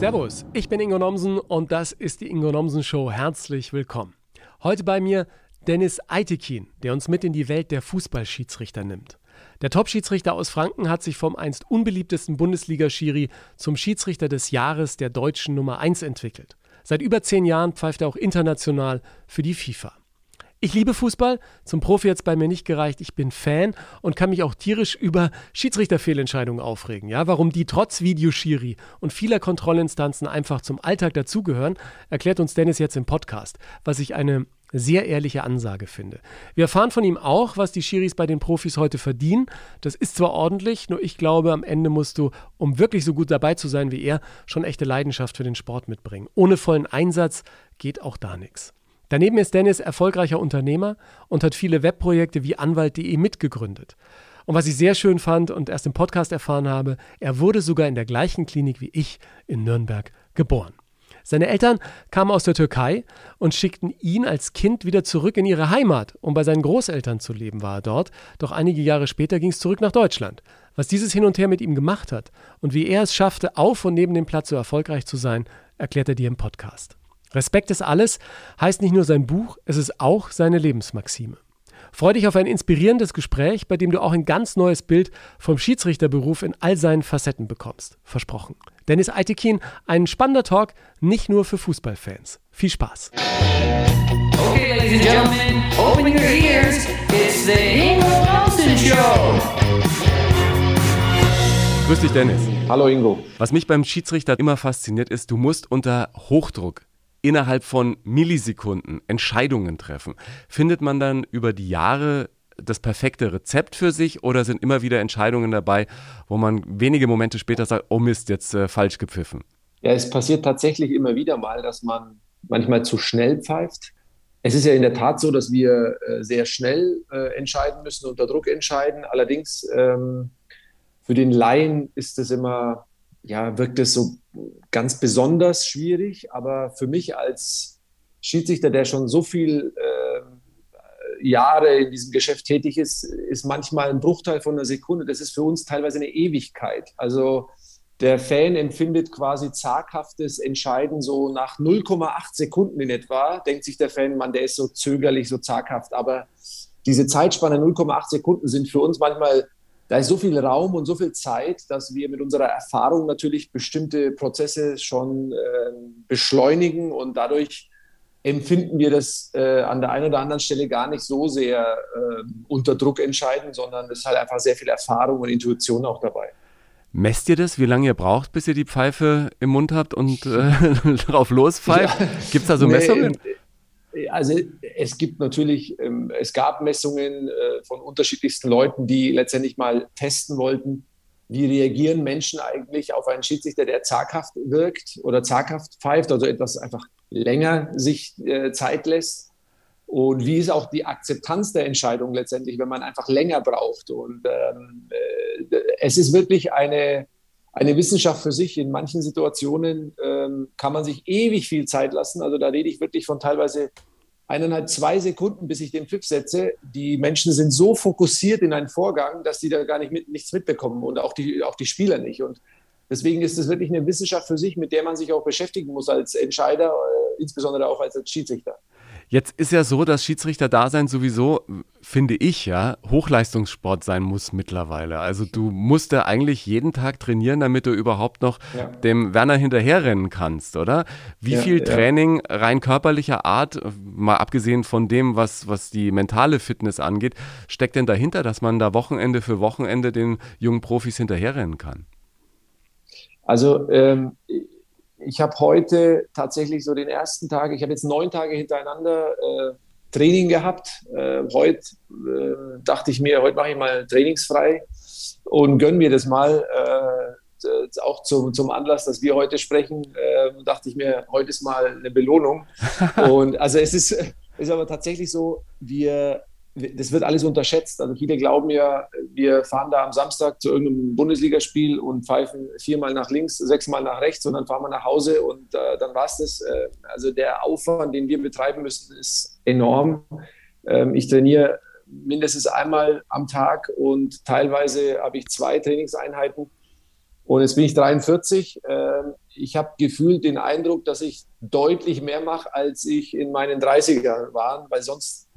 Servus, ich bin Ingo Nomsen und das ist die Ingo Nomsen Show. Herzlich willkommen. Heute bei mir Dennis Eitekin, der uns mit in die Welt der Fußballschiedsrichter nimmt. Der Top-Schiedsrichter aus Franken hat sich vom einst unbeliebtesten Bundesliga-Schiri zum Schiedsrichter des Jahres der deutschen Nummer 1 entwickelt. Seit über zehn Jahren pfeift er auch international für die FIFA. Ich liebe Fußball, zum Profi jetzt bei mir nicht gereicht. Ich bin Fan und kann mich auch tierisch über Schiedsrichterfehlentscheidungen aufregen. Ja, warum die trotz Videoschiri und vieler Kontrollinstanzen einfach zum Alltag dazugehören, erklärt uns Dennis jetzt im Podcast, was ich eine sehr ehrliche Ansage finde. Wir erfahren von ihm auch, was die Schiris bei den Profis heute verdienen. Das ist zwar ordentlich, nur ich glaube, am Ende musst du, um wirklich so gut dabei zu sein wie er, schon echte Leidenschaft für den Sport mitbringen. Ohne vollen Einsatz geht auch da nichts. Daneben ist Dennis erfolgreicher Unternehmer und hat viele Webprojekte wie Anwalt.de mitgegründet. Und was ich sehr schön fand und erst im Podcast erfahren habe, er wurde sogar in der gleichen Klinik wie ich in Nürnberg geboren. Seine Eltern kamen aus der Türkei und schickten ihn als Kind wieder zurück in ihre Heimat, um bei seinen Großeltern zu leben, war er dort. Doch einige Jahre später ging es zurück nach Deutschland. Was dieses Hin und Her mit ihm gemacht hat und wie er es schaffte, auf und neben dem Platz so erfolgreich zu sein, erklärt er dir im Podcast. Respekt ist alles heißt nicht nur sein Buch, es ist auch seine Lebensmaxime. Freu dich auf ein inspirierendes Gespräch, bei dem du auch ein ganz neues Bild vom Schiedsrichterberuf in all seinen Facetten bekommst. Versprochen. Dennis Eitekin, ein spannender Talk, nicht nur für Fußballfans. Viel Spaß. Okay, ladies and gentlemen, open your ears. It's the Ingo Johnson Show. Grüß dich, Dennis. Hallo, Ingo. Was mich beim Schiedsrichter immer fasziniert, ist, du musst unter Hochdruck innerhalb von Millisekunden Entscheidungen treffen. Findet man dann über die Jahre das perfekte Rezept für sich oder sind immer wieder Entscheidungen dabei, wo man wenige Momente später sagt, oh Mist, jetzt äh, falsch gepfiffen? Ja, es passiert tatsächlich immer wieder mal, dass man manchmal zu schnell pfeift. Es ist ja in der Tat so, dass wir äh, sehr schnell äh, entscheiden müssen, unter Druck entscheiden. Allerdings ähm, für den Laien ist es immer ja, wirkt es so ganz besonders schwierig. Aber für mich als Schiedsrichter, der schon so viel äh, Jahre in diesem Geschäft tätig ist, ist manchmal ein Bruchteil von einer Sekunde. Das ist für uns teilweise eine Ewigkeit. Also der Fan empfindet quasi zaghaftes Entscheiden so nach 0,8 Sekunden in etwa. Denkt sich der Fan, man, der ist so zögerlich, so zaghaft. Aber diese Zeitspanne 0,8 Sekunden sind für uns manchmal da ist so viel Raum und so viel Zeit, dass wir mit unserer Erfahrung natürlich bestimmte Prozesse schon äh, beschleunigen und dadurch empfinden wir das äh, an der einen oder anderen Stelle gar nicht so sehr äh, unter Druck entscheiden, sondern es ist halt einfach sehr viel Erfahrung und Intuition auch dabei. Messt ihr das, wie lange ihr braucht, bis ihr die Pfeife im Mund habt und äh, drauf lospfeift? Ja. Gibt es da so Messungen? Nee, also es gibt natürlich, ähm, es gab Messungen äh, von unterschiedlichsten Leuten, die letztendlich mal testen wollten, wie reagieren Menschen eigentlich auf einen Schiedsrichter, der zaghaft wirkt oder zaghaft pfeift, also etwas einfach länger sich äh, Zeit lässt. Und wie ist auch die Akzeptanz der Entscheidung letztendlich, wenn man einfach länger braucht. Und ähm, äh, es ist wirklich eine, eine Wissenschaft für sich. In manchen Situationen ähm, kann man sich ewig viel Zeit lassen. Also da rede ich wirklich von teilweise eineinhalb, zwei Sekunden, bis ich den Pfiff setze. Die Menschen sind so fokussiert in einen Vorgang, dass die da gar nicht mit, nichts mitbekommen und auch die, auch die Spieler nicht. Und deswegen ist es wirklich eine Wissenschaft für sich, mit der man sich auch beschäftigen muss als Entscheider, äh, insbesondere auch als Schiedsrichter. Jetzt ist ja so, dass Schiedsrichter-Dasein sowieso, finde ich ja, Hochleistungssport sein muss mittlerweile. Also du musst ja eigentlich jeden Tag trainieren, damit du überhaupt noch ja. dem Werner hinterherrennen kannst, oder? Wie ja, viel ja. Training rein körperlicher Art, mal abgesehen von dem, was, was die mentale Fitness angeht, steckt denn dahinter, dass man da Wochenende für Wochenende den jungen Profis hinterherrennen kann? Also ähm, ich habe heute tatsächlich so den ersten Tag, ich habe jetzt neun Tage hintereinander äh, Training gehabt. Äh, heute äh, dachte ich mir, heute mache ich mal trainingsfrei und gönne mir das mal. Äh, auch zum, zum Anlass, dass wir heute sprechen, äh, dachte ich mir, heute ist mal eine Belohnung. und also es ist, ist aber tatsächlich so, wir das wird alles unterschätzt. Also viele glauben ja, wir fahren da am Samstag zu irgendeinem Bundesligaspiel und pfeifen viermal nach links, sechsmal nach rechts und dann fahren wir nach Hause und äh, dann war es das. Äh, also der Aufwand, den wir betreiben müssen, ist enorm. Ähm, ich trainiere mindestens einmal am Tag und teilweise habe ich zwei Trainingseinheiten. Und jetzt bin ich 43. Äh, ich habe gefühlt den Eindruck, dass ich deutlich mehr mache, als ich in meinen 30ern war, weil sonst,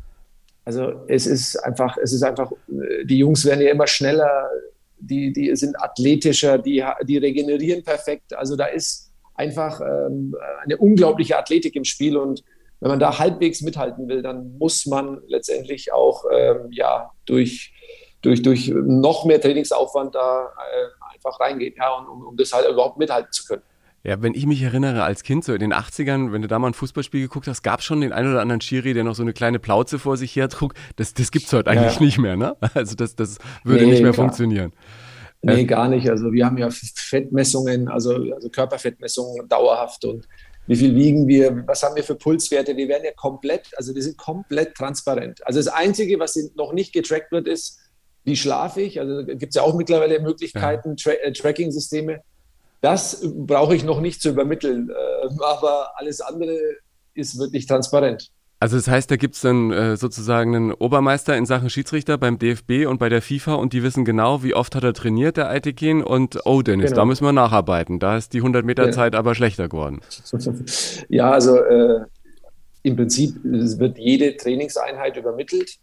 also es ist einfach, es ist einfach, die Jungs werden ja immer schneller, die, die sind athletischer, die, die regenerieren perfekt. Also da ist einfach ähm, eine unglaubliche Athletik im Spiel und wenn man da halbwegs mithalten will, dann muss man letztendlich auch ähm, ja, durch, durch, durch noch mehr Trainingsaufwand da äh, einfach reingehen, ja, um, um das halt überhaupt mithalten zu können. Ja, wenn ich mich erinnere, als Kind, so in den 80ern, wenn du da mal ein Fußballspiel geguckt hast, gab es schon den einen oder anderen Schiri, der noch so eine kleine Plauze vor sich hertrug. Das, das gibt es heute eigentlich ja. nicht mehr, ne? Also das, das würde nee, nicht mehr klar. funktionieren. Nee, äh, gar nicht. Also wir haben ja Fettmessungen, also, also Körperfettmessungen dauerhaft und wie viel wiegen wir, was haben wir für Pulswerte, die werden ja komplett, also die sind komplett transparent. Also das Einzige, was noch nicht getrackt wird, ist, wie schlafe ich. Also gibt es ja auch mittlerweile Möglichkeiten. Tra äh, Tracking-Systeme. Das brauche ich noch nicht zu übermitteln, äh, aber alles andere ist wirklich transparent. Also das heißt, da gibt es dann äh, sozusagen einen Obermeister in Sachen Schiedsrichter beim DFB und bei der FIFA und die wissen genau, wie oft hat er trainiert, der Aitekin und oh Dennis, genau. da müssen wir nacharbeiten. Da ist die 100 Meter Zeit aber schlechter geworden. Ja, also äh, im Prinzip wird jede Trainingseinheit übermittelt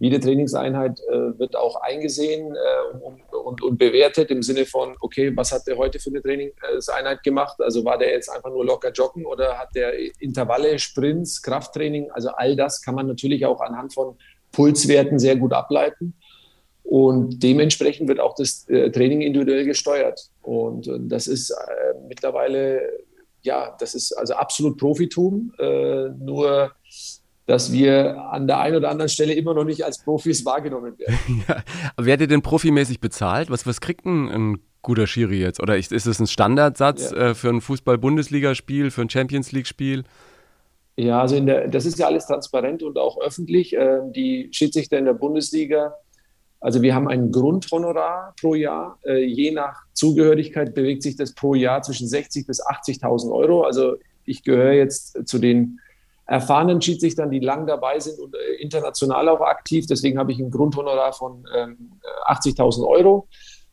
jede Trainingseinheit äh, wird auch eingesehen äh, und, und, und, bewertet im Sinne von, okay, was hat der heute für eine Trainingseinheit gemacht? Also war der jetzt einfach nur locker joggen oder hat der Intervalle, Sprints, Krafttraining? Also all das kann man natürlich auch anhand von Pulswerten sehr gut ableiten. Und dementsprechend wird auch das äh, Training individuell gesteuert. Und äh, das ist äh, mittlerweile, ja, das ist also absolut Profitum. Äh, nur dass wir an der einen oder anderen Stelle immer noch nicht als Profis wahrgenommen werden. Ja, werdet denn profimäßig bezahlt? Was, was kriegt ein, ein guter Schiri jetzt? Oder ist, ist es ein Standardsatz ja. äh, für ein Fußball-Bundesligaspiel, für ein Champions League-Spiel? Ja, also der, das ist ja alles transparent und auch öffentlich. Äh, die Schiedsrichter in der Bundesliga, also wir haben ein Grundhonorar pro Jahr. Äh, je nach Zugehörigkeit bewegt sich das pro Jahr zwischen 60.000 bis 80.000 Euro. Also ich gehöre jetzt zu den erfahrenen Schiedsrichtern, die lang dabei sind und äh, international auch aktiv. Deswegen habe ich ein Grundhonorar von ähm, 80.000 Euro.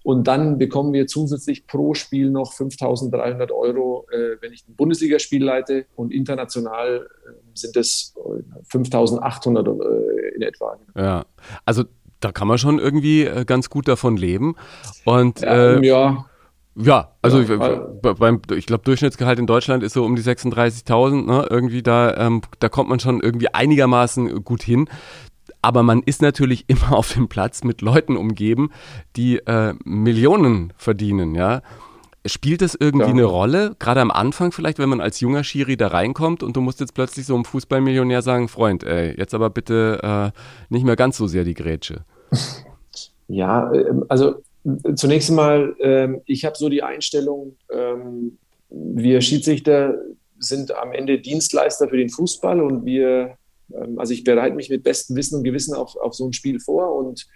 Und dann bekommen wir zusätzlich pro Spiel noch 5.300 Euro, äh, wenn ich ein Bundesligaspiel leite. Und international äh, sind es 5.800 äh, in etwa. Ja, also da kann man schon irgendwie äh, ganz gut davon leben. Und, ähm, ja. Ja, also ja, ich, beim, ich glaube, Durchschnittsgehalt in Deutschland ist so um die 36.000. Ne? Irgendwie da, ähm, da kommt man schon irgendwie einigermaßen gut hin. Aber man ist natürlich immer auf dem Platz mit Leuten umgeben, die äh, Millionen verdienen, ja. Spielt das irgendwie ja. eine Rolle, gerade am Anfang vielleicht, wenn man als junger Schiri da reinkommt und du musst jetzt plötzlich so einem Fußballmillionär sagen, Freund, ey, jetzt aber bitte äh, nicht mehr ganz so sehr die Grätsche. Ja, ähm, also Zunächst einmal, ähm, ich habe so die Einstellung, ähm, wir Schiedsrichter sind am Ende Dienstleister für den Fußball und wir, ähm, also ich bereite mich mit bestem Wissen und Gewissen auf, auf so ein Spiel vor und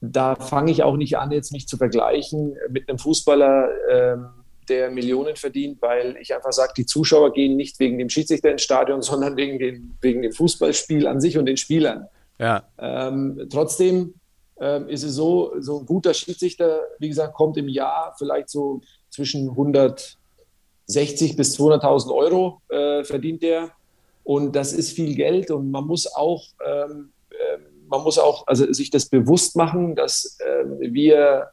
da fange ich auch nicht an, jetzt mich zu vergleichen mit einem Fußballer, ähm, der Millionen verdient, weil ich einfach sage, die Zuschauer gehen nicht wegen dem Schiedsrichter ins Stadion, sondern wegen dem, wegen dem Fußballspiel an sich und den Spielern. Ja. Ähm, trotzdem ähm, ist es so, so ein guter Schiedsrichter, wie gesagt, kommt im Jahr vielleicht so zwischen 160 bis 200.000 Euro äh, verdient der. Und das ist viel Geld und man muss auch, ähm, äh, man muss auch also sich das bewusst machen, dass äh, wir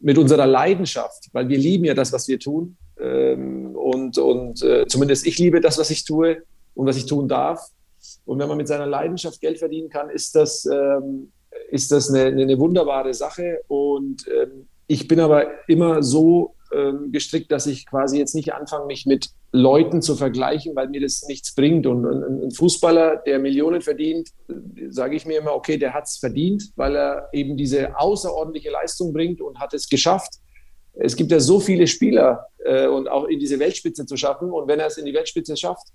mit unserer Leidenschaft, weil wir lieben ja das, was wir tun, ähm, und, und äh, zumindest ich liebe das, was ich tue und was ich tun darf. Und wenn man mit seiner Leidenschaft Geld verdienen kann, ist das, ähm, ist das eine, eine wunderbare Sache. Und ähm, ich bin aber immer so ähm, gestrickt, dass ich quasi jetzt nicht anfange, mich mit Leuten zu vergleichen, weil mir das nichts bringt. Und ein, ein Fußballer, der Millionen verdient, sage ich mir immer, okay, der hat es verdient, weil er eben diese außerordentliche Leistung bringt und hat es geschafft. Es gibt ja so viele Spieler äh, und auch in diese Weltspitze zu schaffen. Und wenn er es in die Weltspitze schafft,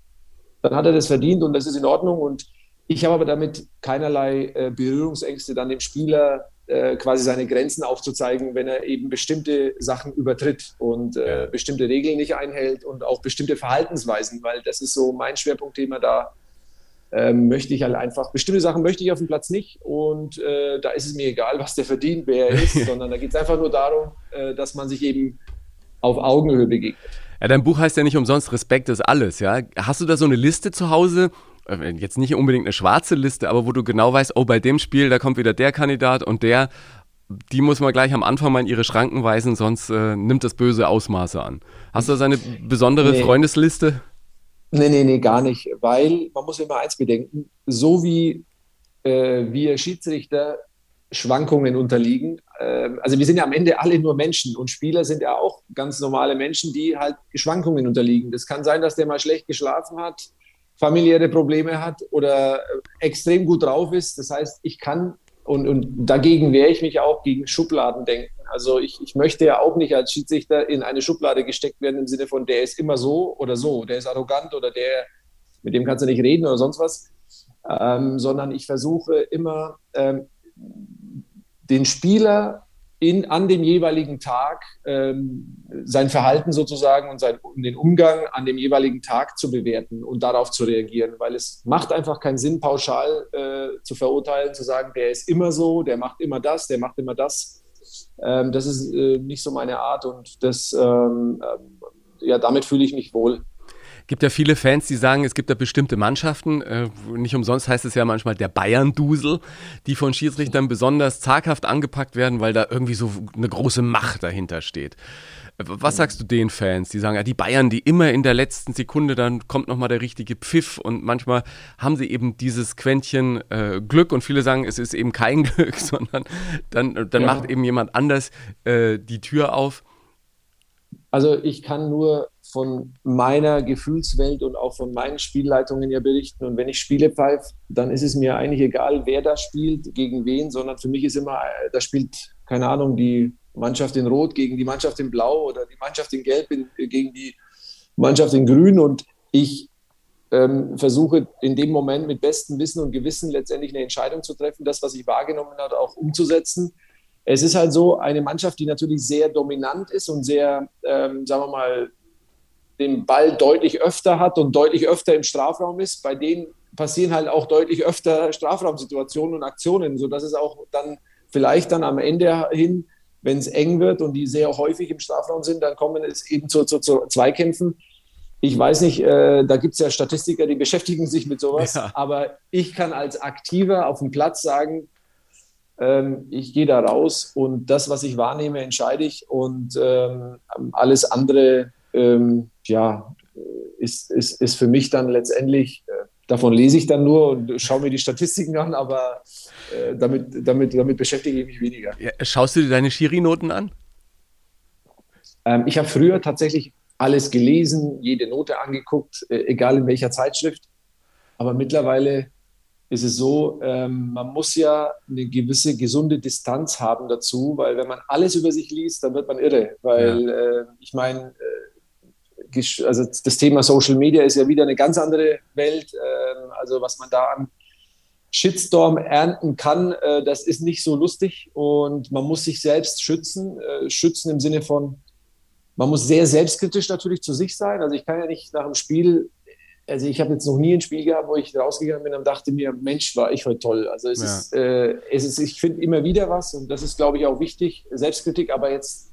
dann hat er das verdient und das ist in Ordnung. Und ich habe aber damit keinerlei äh, Berührungsängste, dann dem Spieler äh, quasi seine Grenzen aufzuzeigen, wenn er eben bestimmte Sachen übertritt und äh, ja. bestimmte Regeln nicht einhält und auch bestimmte Verhaltensweisen, weil das ist so mein Schwerpunktthema da. Ähm, möchte ich halt einfach, bestimmte Sachen möchte ich auf dem Platz nicht und äh, da ist es mir egal, was der verdient, wer er ist, sondern da geht es einfach nur darum, äh, dass man sich eben auf Augenhöhe begegnet. Ja, dein Buch heißt ja nicht umsonst Respekt ist alles, ja. Hast du da so eine Liste zu Hause? Äh, jetzt nicht unbedingt eine schwarze Liste, aber wo du genau weißt, oh, bei dem Spiel, da kommt wieder der Kandidat und der, die muss man gleich am Anfang mal in ihre Schranken weisen, sonst äh, nimmt das böse Ausmaße an. Hast du da so eine besondere nee. Freundesliste? Nee, nee, nee, gar nicht. Weil man muss immer eins bedenken, so wie äh, wir Schiedsrichter Schwankungen unterliegen. Äh, also wir sind ja am Ende alle nur Menschen und Spieler sind ja auch ganz normale Menschen, die halt Schwankungen unterliegen. Das kann sein, dass der mal schlecht geschlafen hat, familiäre Probleme hat oder extrem gut drauf ist. Das heißt, ich kann und, und dagegen wehre ich mich auch gegen Schubladen denken. Also ich, ich möchte ja auch nicht als Schiedsrichter in eine Schublade gesteckt werden im Sinne von, der ist immer so oder so, der ist arrogant oder der, mit dem kannst du nicht reden oder sonst was, ähm, sondern ich versuche immer ähm, den Spieler in, an dem jeweiligen Tag ähm, sein Verhalten sozusagen und sein, den Umgang an dem jeweiligen Tag zu bewerten und darauf zu reagieren, weil es macht einfach keinen Sinn, pauschal äh, zu verurteilen, zu sagen, der ist immer so, der macht immer das, der macht immer das. Ähm, das ist äh, nicht so meine Art und das, ähm, äh, ja, damit fühle ich mich wohl gibt ja viele Fans, die sagen, es gibt da bestimmte Mannschaften, äh, nicht umsonst heißt es ja manchmal der Bayern-Dusel, die von Schiedsrichtern besonders zaghaft angepackt werden, weil da irgendwie so eine große Macht dahinter steht. Was sagst du den Fans, die sagen, ja, die Bayern, die immer in der letzten Sekunde, dann kommt nochmal der richtige Pfiff und manchmal haben sie eben dieses Quäntchen äh, Glück und viele sagen, es ist eben kein Glück, sondern dann, dann ja. macht eben jemand anders äh, die Tür auf. Also ich kann nur von meiner Gefühlswelt und auch von meinen Spielleitungen ja berichten. Und wenn ich Spiele pfeife, dann ist es mir eigentlich egal, wer da spielt, gegen wen, sondern für mich ist immer, äh, da spielt, keine Ahnung, die Mannschaft in Rot gegen die Mannschaft in Blau oder die Mannschaft in Gelb in, äh, gegen die Mannschaft in Grün. Und ich ähm, versuche in dem Moment mit bestem Wissen und Gewissen letztendlich eine Entscheidung zu treffen, das, was ich wahrgenommen habe, auch umzusetzen. Es ist halt so eine Mannschaft, die natürlich sehr dominant ist und sehr, ähm, sagen wir mal, den Ball deutlich öfter hat und deutlich öfter im Strafraum ist, bei denen passieren halt auch deutlich öfter Strafraumsituationen und Aktionen, sodass es auch dann vielleicht dann am Ende hin, wenn es eng wird und die sehr häufig im Strafraum sind, dann kommen es eben zu, zu, zu Zweikämpfen. Ich weiß nicht, äh, da gibt es ja Statistiker, die beschäftigen sich mit sowas, ja. aber ich kann als Aktiver auf dem Platz sagen, ähm, ich gehe da raus und das, was ich wahrnehme, entscheide ich und ähm, alles andere ähm, ja, ist, ist, ist für mich dann letztendlich, äh, davon lese ich dann nur und schaue mir die Statistiken an, aber äh, damit, damit, damit beschäftige ich mich weniger. Ja, schaust du dir deine Schiri-Noten an? Ähm, ich habe früher tatsächlich alles gelesen, jede Note angeguckt, äh, egal in welcher Zeitschrift. Aber mittlerweile ist es so, ähm, man muss ja eine gewisse gesunde Distanz haben dazu, weil wenn man alles über sich liest, dann wird man irre. Weil ja. äh, ich meine, äh, also das Thema Social Media ist ja wieder eine ganz andere Welt. Ähm, also was man da an Shitstorm ernten kann, äh, das ist nicht so lustig und man muss sich selbst schützen. Äh, schützen im Sinne von, man muss sehr selbstkritisch natürlich zu sich sein. Also ich kann ja nicht nach dem Spiel, also ich habe jetzt noch nie ein Spiel gehabt, wo ich rausgegangen bin und dachte mir, Mensch, war ich heute toll. Also es ja. ist, äh, es ist, ich finde immer wieder was und das ist, glaube ich, auch wichtig, Selbstkritik, aber jetzt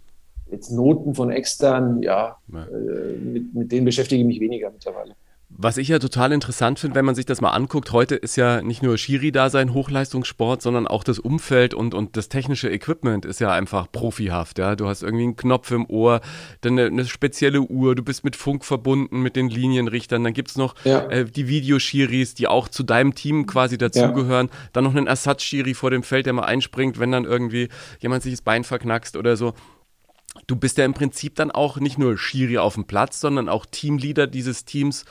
jetzt Noten von extern, ja, ja. Äh, mit, mit denen beschäftige ich mich weniger mittlerweile. Was ich ja total interessant finde, wenn man sich das mal anguckt, heute ist ja nicht nur Schiri-Dasein Hochleistungssport, sondern auch das Umfeld und, und das technische Equipment ist ja einfach profihaft. Ja? Du hast irgendwie einen Knopf im Ohr, dann eine, eine spezielle Uhr, du bist mit Funk verbunden, mit den Linienrichtern, dann gibt es noch ja. äh, die Videoschiris, die auch zu deinem Team quasi dazugehören, ja. dann noch einen Ersatzschiri vor dem Feld, der mal einspringt, wenn dann irgendwie jemand sich das Bein verknackst oder so du bist ja im Prinzip dann auch nicht nur Schiri auf dem Platz, sondern auch Teamleader dieses Teams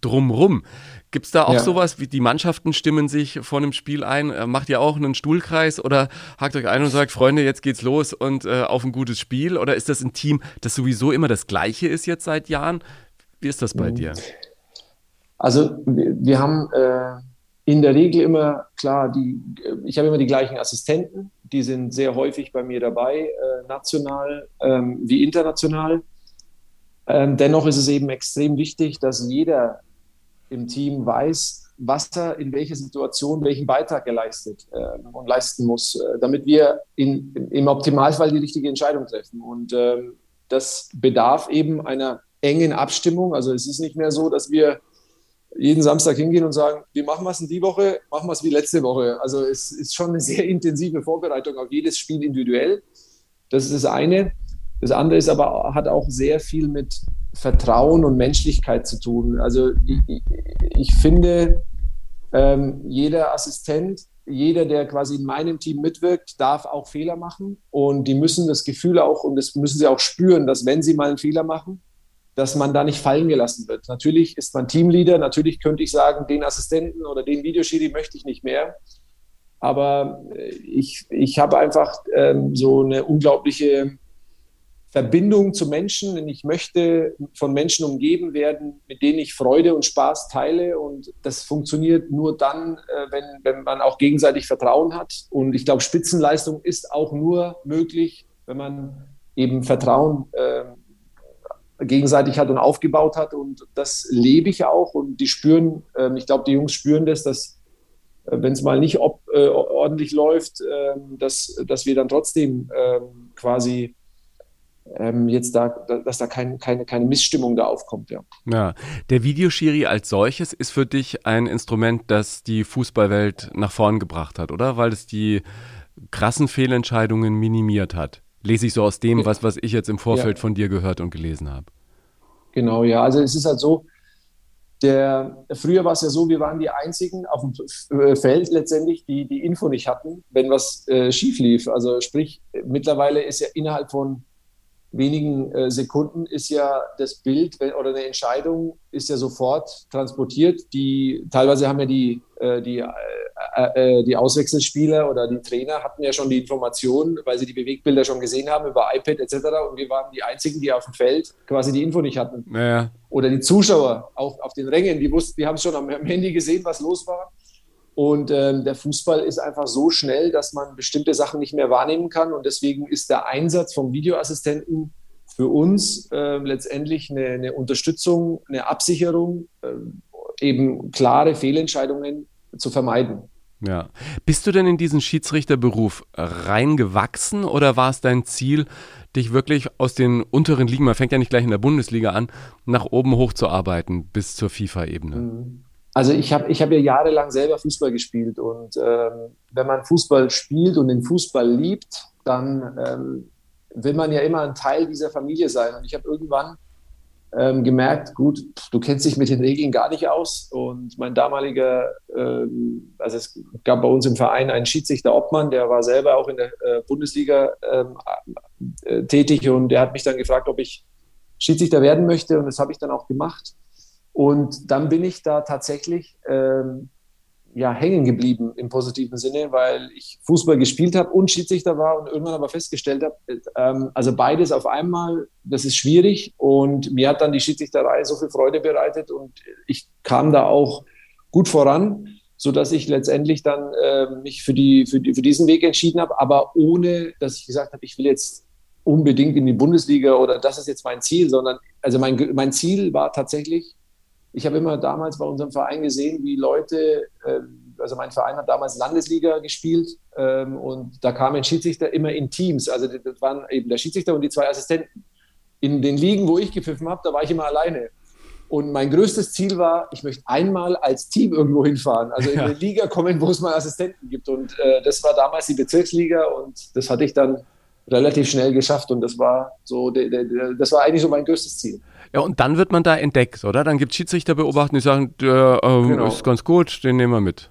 drumrum. Gibt es da auch ja. sowas, wie die Mannschaften stimmen sich vor einem Spiel ein? Äh, macht ihr auch einen Stuhlkreis oder hakt euch ein und sagt, Freunde, jetzt geht's los und äh, auf ein gutes Spiel? Oder ist das ein Team, das sowieso immer das gleiche ist jetzt seit Jahren? Wie ist das bei mhm. dir? Also wir, wir haben äh, in der Regel immer, klar, die, ich habe immer die gleichen Assistenten, die sind sehr häufig bei mir dabei, äh, national ähm, wie international. Ähm, dennoch ist es eben extrem wichtig, dass jeder im Team weiß, was er in welcher Situation welchen Beitrag er leistet äh, und leisten muss, äh, damit wir in, im Optimalfall die richtige Entscheidung treffen. Und ähm, das bedarf eben einer engen Abstimmung. Also es ist nicht mehr so, dass wir jeden Samstag hingehen und sagen, wie machen wir es denn die Woche? Machen wir es wie letzte Woche. Also es ist schon eine sehr intensive Vorbereitung auf jedes Spiel individuell. Das ist das eine. Das andere ist aber, hat auch sehr viel mit Vertrauen und Menschlichkeit zu tun. Also ich, ich finde, ähm, jeder Assistent, jeder, der quasi in meinem Team mitwirkt, darf auch Fehler machen. Und die müssen das Gefühl auch, und das müssen sie auch spüren, dass wenn sie mal einen Fehler machen, dass man da nicht fallen gelassen wird. Natürlich ist man Teamleader, natürlich könnte ich sagen, den Assistenten oder den Videoschiri möchte ich nicht mehr. Aber äh, ich, ich habe einfach ähm, so eine unglaubliche Verbindung zu Menschen und ich möchte von Menschen umgeben werden, mit denen ich Freude und Spaß teile. Und das funktioniert nur dann, äh, wenn, wenn man auch gegenseitig Vertrauen hat. Und ich glaube, Spitzenleistung ist auch nur möglich, wenn man eben Vertrauen äh, gegenseitig hat und aufgebaut hat. Und das lebe ich auch. Und die spüren, äh, ich glaube, die Jungs spüren das, dass äh, wenn es mal nicht ob, äh, ordentlich läuft, ähm, dass, dass wir dann trotzdem ähm, quasi ähm, jetzt da, dass da kein, keine, keine Missstimmung da aufkommt. Ja. ja, der Videoschiri als solches ist für dich ein Instrument, das die Fußballwelt nach vorn gebracht hat, oder? Weil es die krassen Fehlentscheidungen minimiert hat. Lese ich so aus dem, was, was ich jetzt im Vorfeld ja. von dir gehört und gelesen habe. Genau, ja. Also es ist halt so, der, früher war es ja so, wir waren die Einzigen auf dem äh, Feld letztendlich, die die Info nicht hatten, wenn was äh, schief lief. Also sprich, mittlerweile ist ja innerhalb von wenigen äh, Sekunden ist ja das Bild oder eine Entscheidung ist ja sofort transportiert. Die teilweise haben ja die, äh, die, äh, äh, die Auswechselspieler oder die Trainer hatten ja schon die Informationen, weil sie die Bewegbilder schon gesehen haben über iPad etc. Und wir waren die einzigen, die auf dem Feld quasi die Info nicht hatten. Ja. Oder die Zuschauer auch auf den Rängen, die wussten, die haben schon am Handy gesehen, was los war. Und ähm, der Fußball ist einfach so schnell, dass man bestimmte Sachen nicht mehr wahrnehmen kann. Und deswegen ist der Einsatz vom Videoassistenten für uns äh, letztendlich eine, eine, Unterstützung, eine Absicherung, äh, eben klare Fehlentscheidungen zu vermeiden. Ja. Bist du denn in diesen Schiedsrichterberuf reingewachsen oder war es dein Ziel, dich wirklich aus den unteren Ligen, man fängt ja nicht gleich in der Bundesliga an, nach oben hochzuarbeiten bis zur FIFA-Ebene? Mhm. Also ich habe ich hab ja jahrelang selber Fußball gespielt und ähm, wenn man Fußball spielt und den Fußball liebt, dann ähm, will man ja immer ein Teil dieser Familie sein. Und ich habe irgendwann ähm, gemerkt, gut, du kennst dich mit den Regeln gar nicht aus. Und mein damaliger, ähm, also es gab bei uns im Verein einen Schiedsrichter Obmann, der war selber auch in der äh, Bundesliga ähm, äh, tätig und der hat mich dann gefragt, ob ich Schiedsrichter werden möchte. Und das habe ich dann auch gemacht. Und dann bin ich da tatsächlich ähm, ja, hängen geblieben im positiven Sinne, weil ich Fußball gespielt habe und Schiedsrichter war und irgendwann aber festgestellt habe, ähm, also beides auf einmal, das ist schwierig. Und mir hat dann die Schiedsrichterei so viel Freude bereitet und ich kam da auch gut voran, so dass ich letztendlich dann äh, mich für, die, für, die, für diesen Weg entschieden habe, aber ohne, dass ich gesagt habe, ich will jetzt unbedingt in die Bundesliga oder das ist jetzt mein Ziel, sondern also mein, mein Ziel war tatsächlich, ich habe immer damals bei unserem Verein gesehen, wie Leute, ähm, also mein Verein hat damals Landesliga gespielt ähm, und da kamen Schiedsrichter immer in Teams. Also das waren eben der Schiedsrichter und die zwei Assistenten. In den Ligen, wo ich gepfiffen habe, da war ich immer alleine. Und mein größtes Ziel war, ich möchte einmal als Team irgendwo hinfahren, also in ja. eine Liga kommen, wo es mal Assistenten gibt. Und äh, das war damals die Bezirksliga und das hatte ich dann relativ schnell geschafft und das war so, das war eigentlich so mein größtes Ziel. Ja, und dann wird man da entdeckt, oder? Dann gibt es Schiedsrichter beobachten, die sagen, der ähm, genau. ist ganz gut, den nehmen wir mit.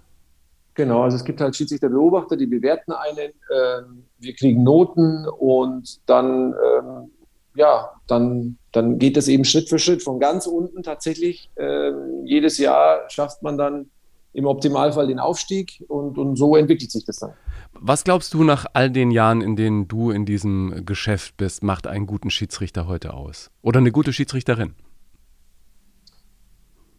Genau, also es gibt halt Schiedsrichterbeobachter, die bewerten einen, ähm, wir kriegen Noten und dann, ähm, ja, dann, dann geht es eben Schritt für Schritt von ganz unten tatsächlich. Ähm, jedes Jahr schafft man dann im Optimalfall den Aufstieg und, und so entwickelt sich das dann. Was glaubst du nach all den Jahren, in denen du in diesem Geschäft bist, macht einen guten Schiedsrichter heute aus? Oder eine gute Schiedsrichterin?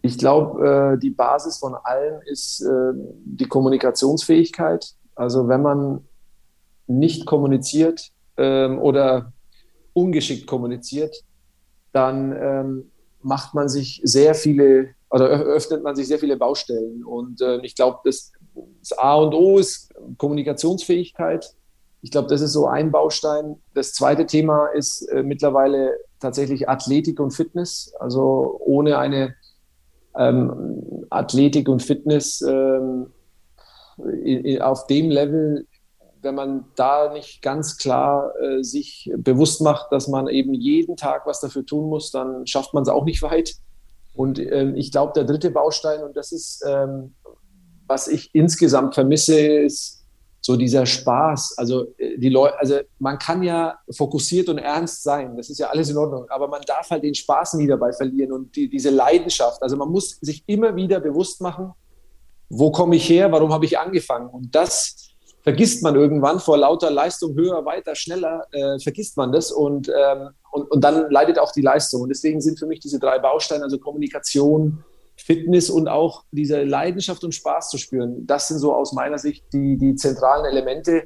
Ich glaube, äh, die Basis von allem ist äh, die Kommunikationsfähigkeit. Also wenn man nicht kommuniziert ähm, oder ungeschickt kommuniziert, dann ähm, macht man sich sehr viele oder öffnet man sich sehr viele Baustellen. Und äh, ich glaube, das, das A und O ist Kommunikationsfähigkeit. Ich glaube, das ist so ein Baustein. Das zweite Thema ist äh, mittlerweile tatsächlich Athletik und Fitness. Also ohne eine ähm, Athletik und Fitness ähm, in, in, auf dem Level, wenn man da nicht ganz klar äh, sich bewusst macht, dass man eben jeden Tag was dafür tun muss, dann schafft man es auch nicht weit. Und ähm, ich glaube, der dritte Baustein, und das ist, ähm, was ich insgesamt vermisse, ist so dieser Spaß. Also äh, die Leute, also man kann ja fokussiert und ernst sein, das ist ja alles in Ordnung, aber man darf halt den Spaß nie dabei verlieren und die, diese Leidenschaft. Also man muss sich immer wieder bewusst machen, wo komme ich her, warum habe ich angefangen? Und das vergisst man irgendwann vor lauter Leistung, höher, weiter, schneller, äh, vergisst man das und, ähm, und, und dann leidet auch die Leistung. Und deswegen sind für mich diese drei Bausteine, also Kommunikation, Fitness und auch diese Leidenschaft und Spaß zu spüren. Das sind so aus meiner Sicht die, die zentralen Elemente,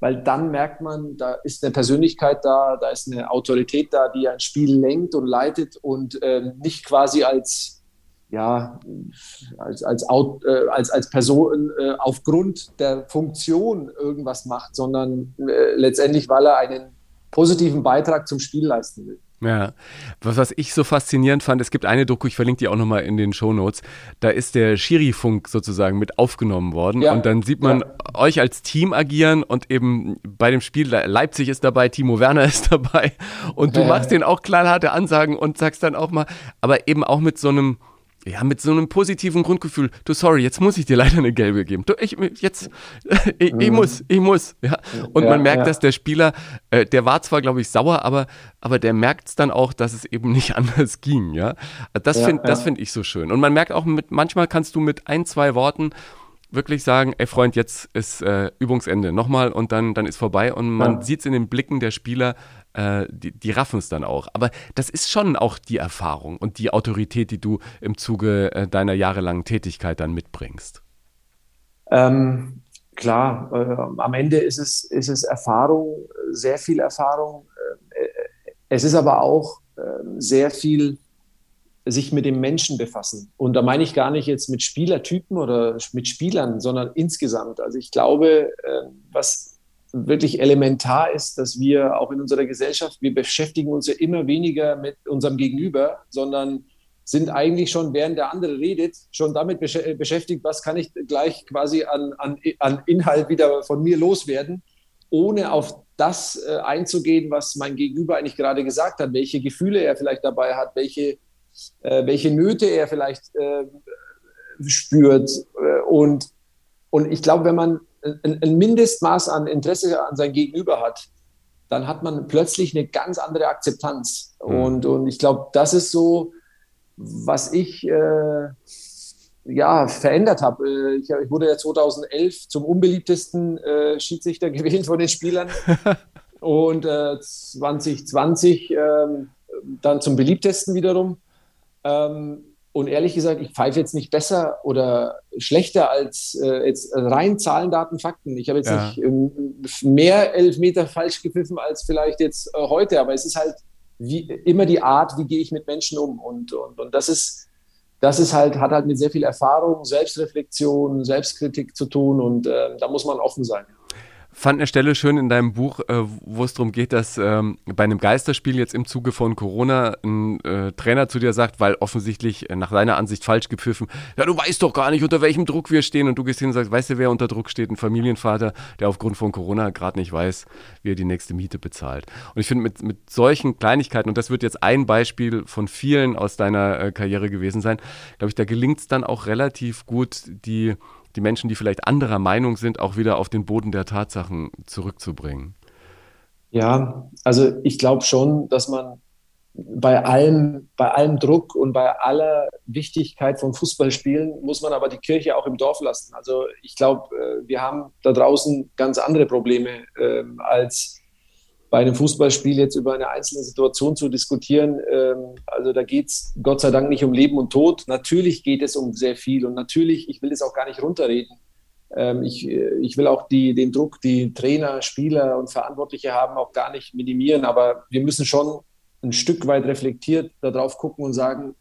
weil dann merkt man, da ist eine Persönlichkeit da, da ist eine Autorität da, die ein Spiel lenkt und leitet und äh, nicht quasi als, ja, als, als, äh, als, als Person äh, aufgrund der Funktion irgendwas macht, sondern äh, letztendlich, weil er einen positiven Beitrag zum Spiel leisten will. Ja, was, was ich so faszinierend fand, es gibt eine Doku, ich verlinke die auch nochmal in den Show Notes, da ist der Schiri-Funk sozusagen mit aufgenommen worden ja. und dann sieht man ja. euch als Team agieren und eben bei dem Spiel, Leipzig ist dabei, Timo Werner ist dabei und du ja. machst den auch knallharte Ansagen und sagst dann auch mal, aber eben auch mit so einem, ja, mit so einem positiven Grundgefühl, du sorry, jetzt muss ich dir leider eine gelbe geben. Du, ich, jetzt, ich, ich muss, ich muss. Ja. Und ja, man merkt, ja. dass der Spieler, äh, der war zwar, glaube ich, sauer, aber, aber der merkt es dann auch, dass es eben nicht anders ging. Ja. Das ja, finde ja. find ich so schön. Und man merkt auch, mit, manchmal kannst du mit ein, zwei Worten wirklich sagen, ey Freund, jetzt ist äh, Übungsende nochmal und dann, dann ist vorbei und man ja. sieht es in den Blicken der Spieler, äh, die, die raffen es dann auch. Aber das ist schon auch die Erfahrung und die Autorität, die du im Zuge äh, deiner jahrelangen Tätigkeit dann mitbringst. Ähm, klar, äh, am Ende ist es, ist es Erfahrung, sehr viel Erfahrung. Äh, es ist aber auch ähm, sehr viel sich mit dem Menschen befassen. Und da meine ich gar nicht jetzt mit Spielertypen oder mit Spielern, sondern insgesamt. Also ich glaube, was wirklich elementar ist, dass wir auch in unserer Gesellschaft, wir beschäftigen uns ja immer weniger mit unserem Gegenüber, sondern sind eigentlich schon, während der andere redet, schon damit beschäftigt, was kann ich gleich quasi an, an, an Inhalt wieder von mir loswerden, ohne auf das äh, einzugehen, was mein Gegenüber eigentlich gerade gesagt hat, welche Gefühle er vielleicht dabei hat, welche, äh, welche Nöte er vielleicht äh, spürt. Äh, und, und ich glaube, wenn man ein, ein Mindestmaß an Interesse an sein Gegenüber hat, dann hat man plötzlich eine ganz andere Akzeptanz. Mhm. Und, und ich glaube, das ist so, was ich äh, ja, verändert habe. Äh, ich, ich, wurde ja 2011 zum unbeliebtesten äh, Schiedsrichter gewählt von den Spielern und äh, 2020 ähm, dann zum beliebtesten wiederum. Ähm, und ehrlich gesagt, ich pfeife jetzt nicht besser oder schlechter als äh, jetzt rein Zahlen, Daten, Fakten. Ich habe jetzt ja. nicht ähm, mehr Elfmeter falsch gepfiffen als vielleicht jetzt äh, heute, aber es ist halt wie, immer die Art, wie gehe ich mit Menschen um. Und, und, und das ist, das ist halt, hat halt mit sehr viel Erfahrung, Selbstreflexion, Selbstkritik zu tun und äh, da muss man offen sein fand eine Stelle schön in deinem Buch, äh, wo es darum geht, dass ähm, bei einem Geisterspiel jetzt im Zuge von Corona ein äh, Trainer zu dir sagt, weil offensichtlich äh, nach deiner Ansicht falsch gepfiffen, ja, du weißt doch gar nicht, unter welchem Druck wir stehen. Und du gehst hin und sagst, weißt du, wer unter Druck steht? Ein Familienvater, der aufgrund von Corona gerade nicht weiß, wie er die nächste Miete bezahlt. Und ich finde, mit, mit solchen Kleinigkeiten, und das wird jetzt ein Beispiel von vielen aus deiner äh, Karriere gewesen sein, glaube ich, da gelingt es dann auch relativ gut, die die Menschen, die vielleicht anderer Meinung sind, auch wieder auf den Boden der Tatsachen zurückzubringen? Ja, also ich glaube schon, dass man bei allem, bei allem Druck und bei aller Wichtigkeit von Fußballspielen muss man aber die Kirche auch im Dorf lassen. Also ich glaube, äh, wir haben da draußen ganz andere Probleme ähm, als bei einem Fußballspiel jetzt über eine einzelne Situation zu diskutieren. Ähm, also da geht es Gott sei Dank nicht um Leben und Tod. Natürlich geht es um sehr viel und natürlich, ich will es auch gar nicht runterreden. Ähm, ich, ich will auch die, den Druck, die Trainer, Spieler und Verantwortliche haben, auch gar nicht minimieren. Aber wir müssen schon ein Stück weit reflektiert darauf gucken und sagen,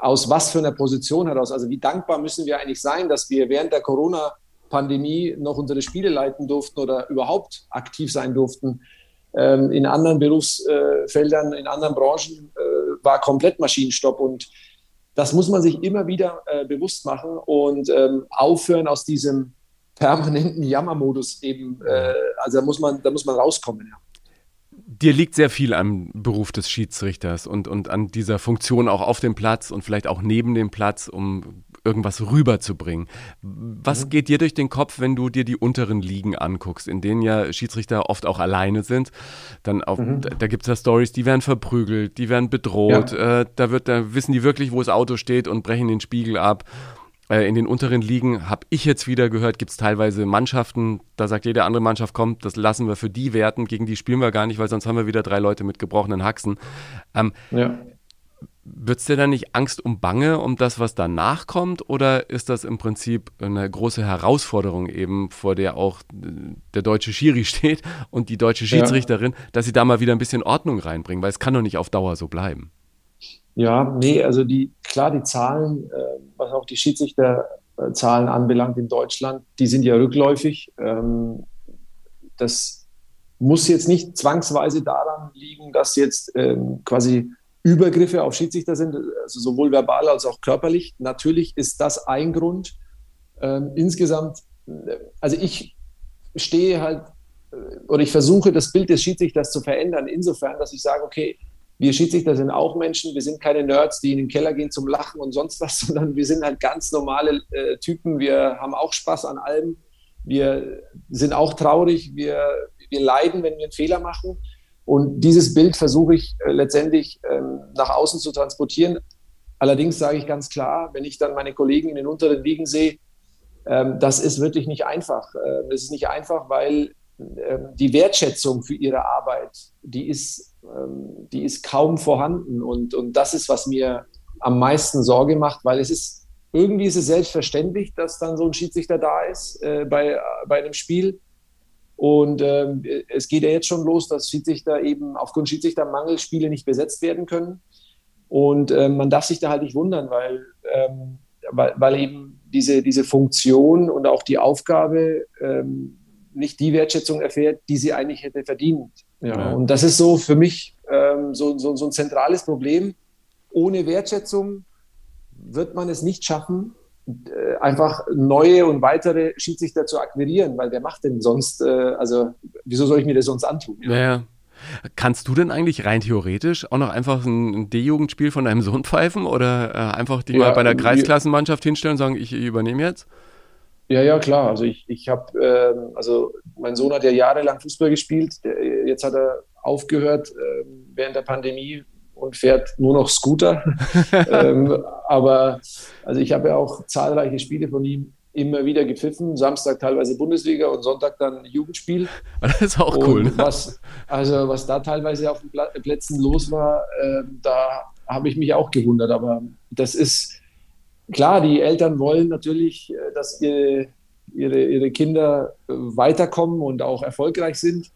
aus was für einer Position heraus, also wie dankbar müssen wir eigentlich sein, dass wir während der Corona-Pandemie noch unsere Spiele leiten durften oder überhaupt aktiv sein durften in anderen Berufsfeldern, in anderen Branchen äh, war komplett Maschinenstopp und das muss man sich immer wieder äh, bewusst machen und ähm, aufhören aus diesem permanenten Jammermodus eben. Äh, also da muss man, da muss man rauskommen. Ja. Dir liegt sehr viel am Beruf des Schiedsrichters und, und an dieser Funktion auch auf dem Platz und vielleicht auch neben dem Platz, um irgendwas rüberzubringen. Was mhm. geht dir durch den Kopf, wenn du dir die unteren Ligen anguckst, in denen ja Schiedsrichter oft auch alleine sind? Dann auf, mhm. da, da gibt es ja Stories, die werden verprügelt, die werden bedroht, ja. äh, da wird, da wissen die wirklich, wo das Auto steht und brechen den Spiegel ab. Äh, in den unteren Ligen habe ich jetzt wieder gehört, gibt es teilweise Mannschaften, da sagt jede andere Mannschaft, kommt, das lassen wir für die werten, gegen die spielen wir gar nicht, weil sonst haben wir wieder drei Leute mit gebrochenen Haxen. Ähm, ja. Wird es dir dann nicht Angst um Bange um das, was danach kommt? Oder ist das im Prinzip eine große Herausforderung eben, vor der auch äh, der deutsche Schiri steht und die deutsche Schiedsrichterin, ja. dass sie da mal wieder ein bisschen Ordnung reinbringen? Weil es kann doch nicht auf Dauer so bleiben. Ja, nee, also die, klar, die Zahlen, äh, was auch die Schiedsrichterzahlen anbelangt in Deutschland, die sind ja rückläufig. Ähm, das muss jetzt nicht zwangsweise daran liegen, dass jetzt ähm, quasi Übergriffe auf Schiedsrichter sind, also sowohl verbal als auch körperlich. Natürlich ist das ein Grund. Ähm, insgesamt, äh, also ich stehe halt äh, oder ich versuche das Bild des Schiedsrichters zu verändern, insofern, dass ich sage, okay, wir Schiedsrichter sind auch Menschen, wir sind keine Nerds, die in den Keller gehen zum Lachen und sonst was, sondern wir sind halt ganz normale äh, Typen. Wir haben auch Spaß an allem. Wir sind auch traurig, wir, wir leiden, wenn wir einen Fehler machen. Und dieses Bild versuche ich äh, letztendlich ähm, nach außen zu transportieren. Allerdings sage ich ganz klar, wenn ich dann meine Kollegen in den unteren Ligen sehe, ähm, das ist wirklich nicht einfach. Äh, das ist nicht einfach, weil äh, die Wertschätzung für ihre Arbeit, die ist ähm, die ist kaum vorhanden. Und, und das ist, was mir am meisten Sorge macht, weil es ist, irgendwie ist es selbstverständlich, dass dann so ein Schiedsrichter da ist äh, bei, bei einem Spiel. Und ähm, es geht ja jetzt schon los, dass Schiedsrichter eben aufgrund Schiedsrichtermangel Spiele nicht besetzt werden können. Und äh, man darf sich da halt nicht wundern, weil, ähm, weil, weil, eben diese, diese Funktion und auch die Aufgabe ähm, nicht die Wertschätzung erfährt, die sie eigentlich hätte verdient. Ja. Und das ist so für mich ähm, so, so, so ein zentrales Problem. Ohne Wertschätzung wird man es nicht schaffen, einfach neue und weitere Schiedsrichter zu akquirieren, weil wer macht denn sonst, äh, also wieso soll ich mir das sonst antun? Ja. ja. Kannst du denn eigentlich rein theoretisch auch noch einfach ein D-Jugendspiel von deinem Sohn pfeifen oder äh, einfach dich ja, mal bei einer Kreisklassenmannschaft hinstellen und sagen, ich übernehme jetzt? Ja, ja, klar. Also ich, ich habe, ähm, also mein Sohn hat ja jahrelang Fußball gespielt. Der, jetzt hat er aufgehört äh, während der Pandemie und fährt nur noch Scooter. ähm, aber also ich habe ja auch zahlreiche Spiele von ihm immer wieder gepfiffen. Samstag teilweise Bundesliga und Sonntag dann Jugendspiel. Das ist auch und cool. Ne? Was, also was da teilweise auf den Plätzen los war, äh, da habe ich mich auch gewundert. Aber das ist klar, die Eltern wollen natürlich, äh, dass ihre, ihre, ihre Kinder äh, weiterkommen und auch erfolgreich sind.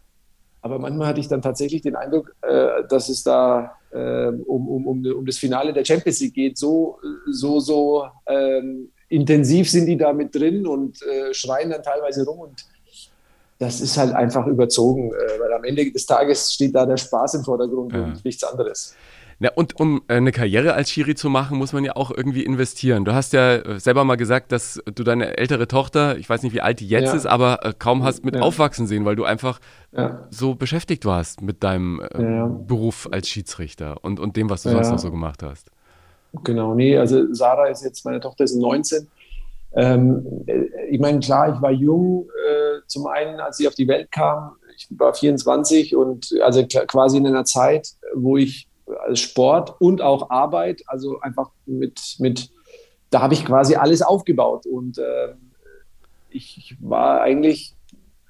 Aber manchmal hatte ich dann tatsächlich den Eindruck, äh, dass es da um, um, um, das Finale der Champions League geht. So, so, so ähm, intensiv sind die da mit drin und schreien dann teilweise rum. Und das ist halt einfach überzogen, weil am Ende des Tages steht da der Spaß im Vordergrund ja. und nichts anderes. Ja, und um äh, eine Karriere als Schiri zu machen, muss man ja auch irgendwie investieren. Du hast ja äh, selber mal gesagt, dass du deine ältere Tochter, ich weiß nicht, wie alt die jetzt ja. ist, aber äh, kaum hast mit ja. aufwachsen sehen, weil du einfach ja. so beschäftigt warst mit deinem äh, Beruf als Schiedsrichter und, und dem, was du sonst noch so gemacht hast. Genau, nee, also Sarah ist jetzt, meine Tochter ist 19. Ähm, ich meine, klar, ich war jung, äh, zum einen, als sie auf die Welt kam, ich war 24 und also quasi in einer Zeit, wo ich Sport und auch Arbeit, also einfach mit, mit da habe ich quasi alles aufgebaut. Und äh, ich, ich, war eigentlich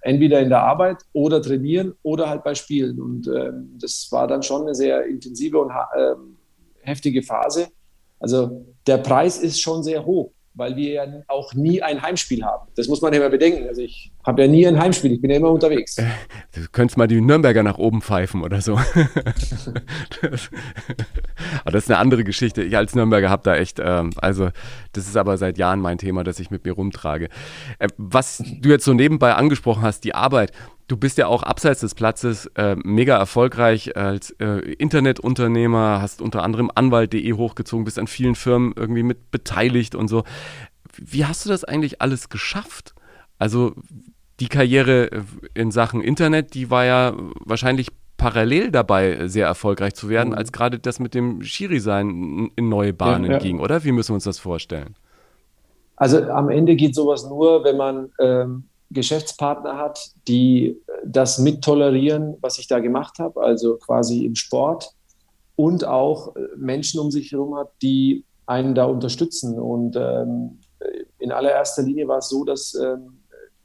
entweder in der Arbeit oder trainieren oder halt bei Spielen. Und äh, das war dann schon eine sehr intensive und äh, heftige Phase. Also der Preis ist schon sehr hoch weil wir ja auch nie ein Heimspiel haben. Das muss man immer bedenken. Also ich habe ja nie ein Heimspiel, ich bin ja immer unterwegs. Äh, du könntest mal die Nürnberger nach oben pfeifen oder so. das, aber das ist eine andere Geschichte. Ich als Nürnberger habe da echt, ähm, also das ist aber seit Jahren mein Thema, das ich mit mir rumtrage. Äh, was du jetzt so nebenbei angesprochen hast, die Arbeit, Du bist ja auch abseits des Platzes äh, mega erfolgreich als äh, Internetunternehmer, hast unter anderem Anwalt.de hochgezogen, bist an vielen Firmen irgendwie mit beteiligt und so. Wie hast du das eigentlich alles geschafft? Also die Karriere in Sachen Internet, die war ja wahrscheinlich parallel dabei sehr erfolgreich zu werden, mhm. als gerade das mit dem Schiri-Sein in neue Bahnen ja, ja. ging, oder? Wie müssen wir uns das vorstellen? Also am Ende geht sowas nur, wenn man ähm, Geschäftspartner hat, die das mittolerieren, was ich da gemacht habe, also quasi im Sport und auch äh, Menschen um sich herum hat, die einen da unterstützen. Und ähm, in allererster Linie war es so, dass ähm,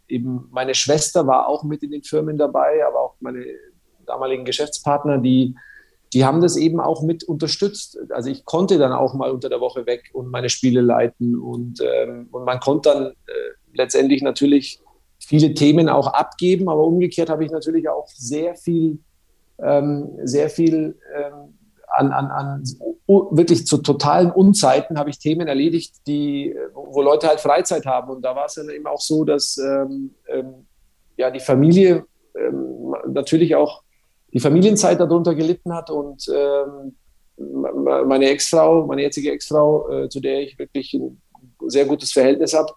eben meine Schwester war auch mit in den Firmen dabei, aber auch meine damaligen Geschäftspartner, die, die haben das eben auch mit unterstützt. Also ich konnte dann auch mal unter der Woche weg und meine Spiele leiten und, ähm, und man konnte dann äh, letztendlich natürlich viele Themen auch abgeben, aber umgekehrt habe ich natürlich auch sehr viel, ähm, sehr viel ähm, an, an, an wirklich zu totalen Unzeiten habe ich Themen erledigt, die, wo Leute halt Freizeit haben. Und da war es dann eben auch so, dass ähm, ähm, ja, die Familie ähm, natürlich auch die Familienzeit darunter gelitten hat und ähm, meine Ex-Frau, meine jetzige Ex-Frau, äh, zu der ich wirklich ein sehr gutes Verhältnis habe,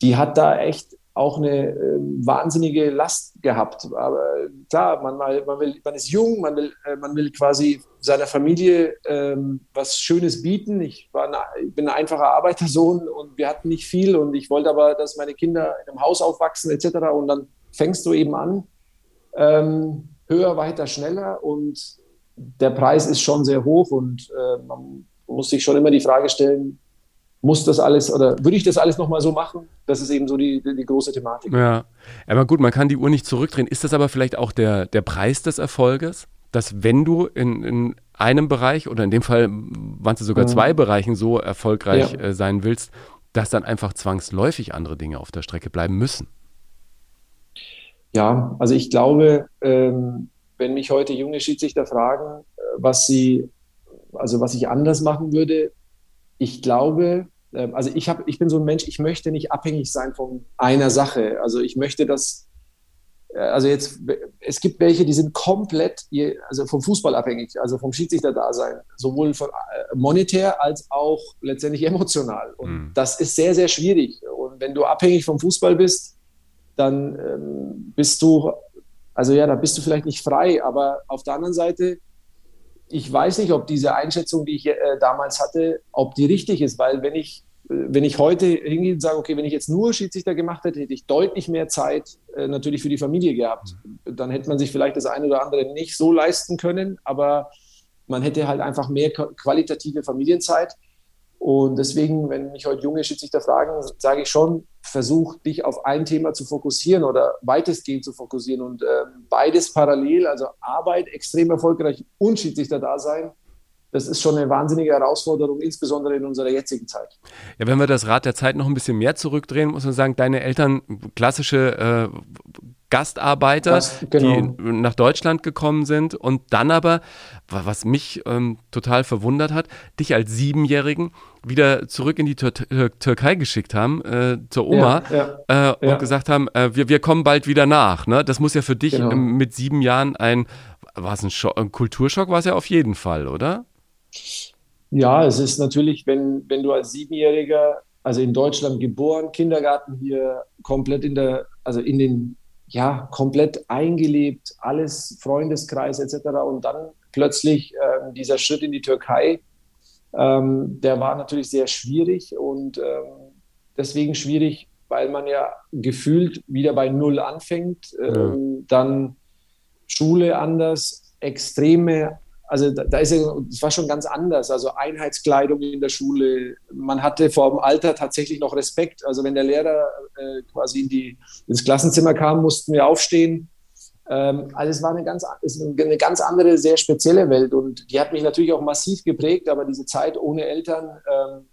die hat da echt auch eine äh, wahnsinnige Last gehabt. Aber klar, man, man, will, man ist jung, man will, äh, man will quasi seiner Familie ähm, was Schönes bieten. Ich, war eine, ich bin ein einfacher Arbeitersohn und wir hatten nicht viel und ich wollte aber, dass meine Kinder in einem Haus aufwachsen etc. Und dann fängst du eben an, ähm, höher, weiter, schneller und der Preis ist schon sehr hoch und äh, man muss sich schon immer die Frage stellen, muss das alles oder würde ich das alles nochmal so machen? Das ist eben so die, die, die, große Thematik. Ja, aber gut, man kann die Uhr nicht zurückdrehen. Ist das aber vielleicht auch der, der Preis des Erfolges? Dass wenn du in, in einem Bereich oder in dem Fall waren es sogar mhm. zwei Bereichen so erfolgreich ja. äh, sein willst, dass dann einfach zwangsläufig andere Dinge auf der Strecke bleiben müssen? Ja, also ich glaube, ähm, wenn mich heute junge Schiedsrichter fragen, äh, was sie, also was ich anders machen würde, ich glaube, ähm, also ich, hab, ich bin so ein Mensch, ich möchte nicht abhängig sein von einer Sache. Also ich möchte das, äh, also jetzt, es gibt welche, die sind komplett also vom Fußball abhängig, also vom Schiedsrichter-Dasein, sowohl von, äh, monetär als auch letztendlich emotional. Und mhm. das ist sehr, sehr schwierig. Und wenn du abhängig vom Fußball bist, dann ähm, bist du, also ja, da bist du vielleicht nicht frei, aber auf der anderen Seite ich weiß nicht, ob diese Einschätzung, die ich äh, damals hatte, ob die richtig ist, weil wenn ich, äh, wenn ich heute hingehe und sage, okay, wenn ich jetzt nur Schiedsrichter gemacht hätte, hätte ich deutlich mehr Zeit äh, natürlich für die Familie gehabt. Dann hätte man sich vielleicht das eine oder andere nicht so leisten können, aber man hätte halt einfach mehr qualitative Familienzeit. Und deswegen, wenn mich heute junge Schiedsrichter fragen, sage ich schon, versuch dich auf ein Thema zu fokussieren oder weitestgehend zu fokussieren und äh, beides parallel, also Arbeit extrem erfolgreich und Schiedsrichter da sein. Das ist schon eine wahnsinnige Herausforderung, insbesondere in unserer jetzigen Zeit. Ja, wenn wir das Rad der Zeit noch ein bisschen mehr zurückdrehen, muss man sagen, deine Eltern klassische äh, Gastarbeiter, das, genau. die nach Deutschland gekommen sind und dann aber, was mich ähm, total verwundert hat, dich als Siebenjährigen wieder zurück in die Tür Türkei geschickt haben, äh, zur Oma, ja, ja, äh, und gesagt haben, äh, wir, wir kommen bald wieder nach. Ne? Das muss ja für dich genau. mit sieben Jahren ein, war es ein, ein Kulturschock, war es ja auf jeden Fall, oder? Ja, es ist natürlich, wenn, wenn du als Siebenjähriger, also in Deutschland geboren, Kindergarten hier komplett in der, also in den ja, komplett eingelebt, alles Freundeskreis etc. Und dann plötzlich äh, dieser Schritt in die Türkei, ähm, der war natürlich sehr schwierig und ähm, deswegen schwierig, weil man ja gefühlt wieder bei Null anfängt, ähm, ja. dann Schule anders, extreme also da, da ist ja, das war schon ganz anders. Also Einheitskleidung in der Schule. Man hatte vor dem Alter tatsächlich noch Respekt. Also wenn der Lehrer äh, quasi in die, ins Klassenzimmer kam, mussten wir aufstehen. Ähm, also es war eine ganz, ist eine ganz andere, sehr spezielle Welt und die hat mich natürlich auch massiv geprägt. Aber diese Zeit ohne Eltern, ähm,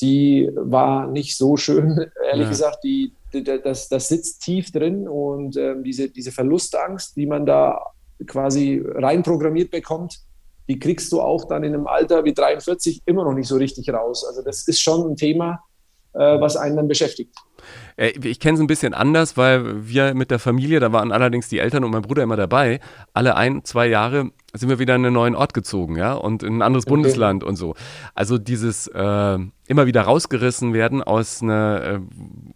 die war nicht so schön, ehrlich ja. gesagt. Die, die, das, das sitzt tief drin und ähm, diese, diese Verlustangst, die man da quasi reinprogrammiert bekommt, die kriegst du auch dann in einem Alter wie 43 immer noch nicht so richtig raus. Also das ist schon ein Thema. Äh, was einen dann beschäftigt. Äh, ich kenne es ein bisschen anders, weil wir mit der Familie, da waren allerdings die Eltern und mein Bruder immer dabei, alle ein, zwei Jahre sind wir wieder in einen neuen Ort gezogen, ja, und in ein anderes okay. Bundesland und so. Also dieses äh, immer wieder rausgerissen werden aus einer äh,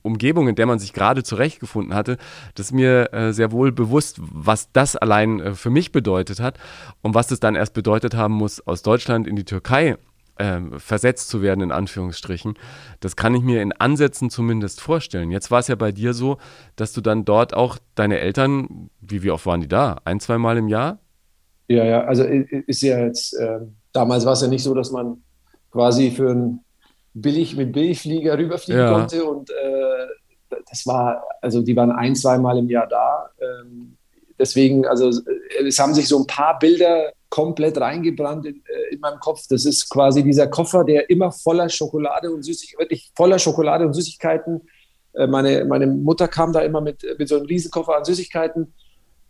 Umgebung, in der man sich gerade zurechtgefunden hatte, das ist mir äh, sehr wohl bewusst, was das allein äh, für mich bedeutet hat und was es dann erst bedeutet haben muss, aus Deutschland in die Türkei äh, versetzt zu werden, in Anführungsstrichen. Das kann ich mir in Ansätzen zumindest vorstellen. Jetzt war es ja bei dir so, dass du dann dort auch deine Eltern, wie, wie oft waren die da? Ein, zwei Mal im Jahr? Ja, ja, also ist ja jetzt, äh, damals war es ja nicht so, dass man quasi für ein billig mit Billigflieger rüberfliegen ja. konnte und äh, das war, also die waren ein, zwei Mal im Jahr da. Ähm, deswegen, also es haben sich so ein paar Bilder komplett reingebrannt in, äh, in, meinem Kopf. Das ist quasi dieser Koffer, der immer voller Schokolade und Süßigkeiten, wirklich voller Schokolade und Süßigkeiten. Äh, meine, meine Mutter kam da immer mit, mit so einem Riesenkoffer an Süßigkeiten,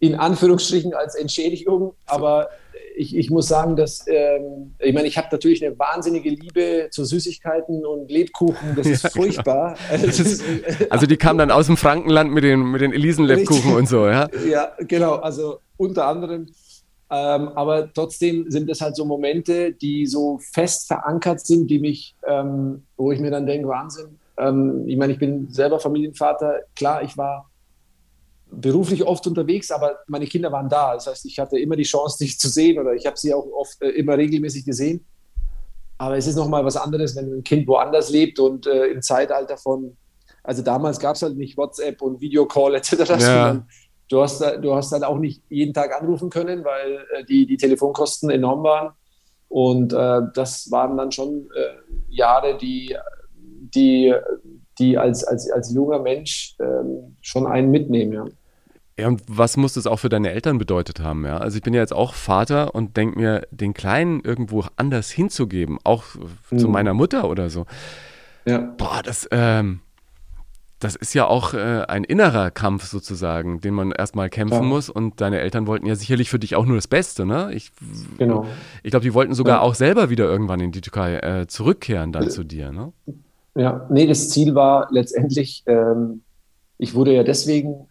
in Anführungsstrichen als Entschädigung. Aber ich, ich muss sagen, dass, ähm, ich meine, ich habe natürlich eine wahnsinnige Liebe zu Süßigkeiten und Lebkuchen. Das ist ja, furchtbar. Das ist, also die kamen dann aus dem Frankenland mit den, mit den Elisen-Lebkuchen und so, ja? Ja, genau. Also unter anderem. Ähm, aber trotzdem sind es halt so Momente, die so fest verankert sind, die mich, ähm, wo ich mir dann denke, Wahnsinn. Ähm, ich meine, ich bin selber Familienvater. Klar, ich war beruflich oft unterwegs, aber meine Kinder waren da. Das heißt, ich hatte immer die Chance, dich zu sehen oder ich habe sie auch oft äh, immer regelmäßig gesehen. Aber es ist nochmal was anderes, wenn ein Kind woanders lebt und äh, im Zeitalter von, also damals gab es halt nicht WhatsApp und Videocall etc. Ja. Du hast, du hast halt auch nicht jeden Tag anrufen können, weil äh, die, die Telefonkosten enorm waren. Und äh, das waren dann schon äh, Jahre, die, die, die als, als, als junger Mensch ähm, schon einen mitnehmen. Ja. Ja, und was muss das auch für deine Eltern bedeutet haben? Ja? Also ich bin ja jetzt auch Vater und denke mir, den Kleinen irgendwo anders hinzugeben, auch mhm. zu meiner Mutter oder so. Ja. Boah, das, ähm, das ist ja auch äh, ein innerer Kampf sozusagen, den man erstmal kämpfen ja. muss. Und deine Eltern wollten ja sicherlich für dich auch nur das Beste, ne? Ich, genau. Ich glaube, die wollten sogar ja. auch selber wieder irgendwann in die Türkei äh, zurückkehren dann äh, zu dir, ne? Ja, nee, das Ziel war letztendlich, ähm, ich wurde ja deswegen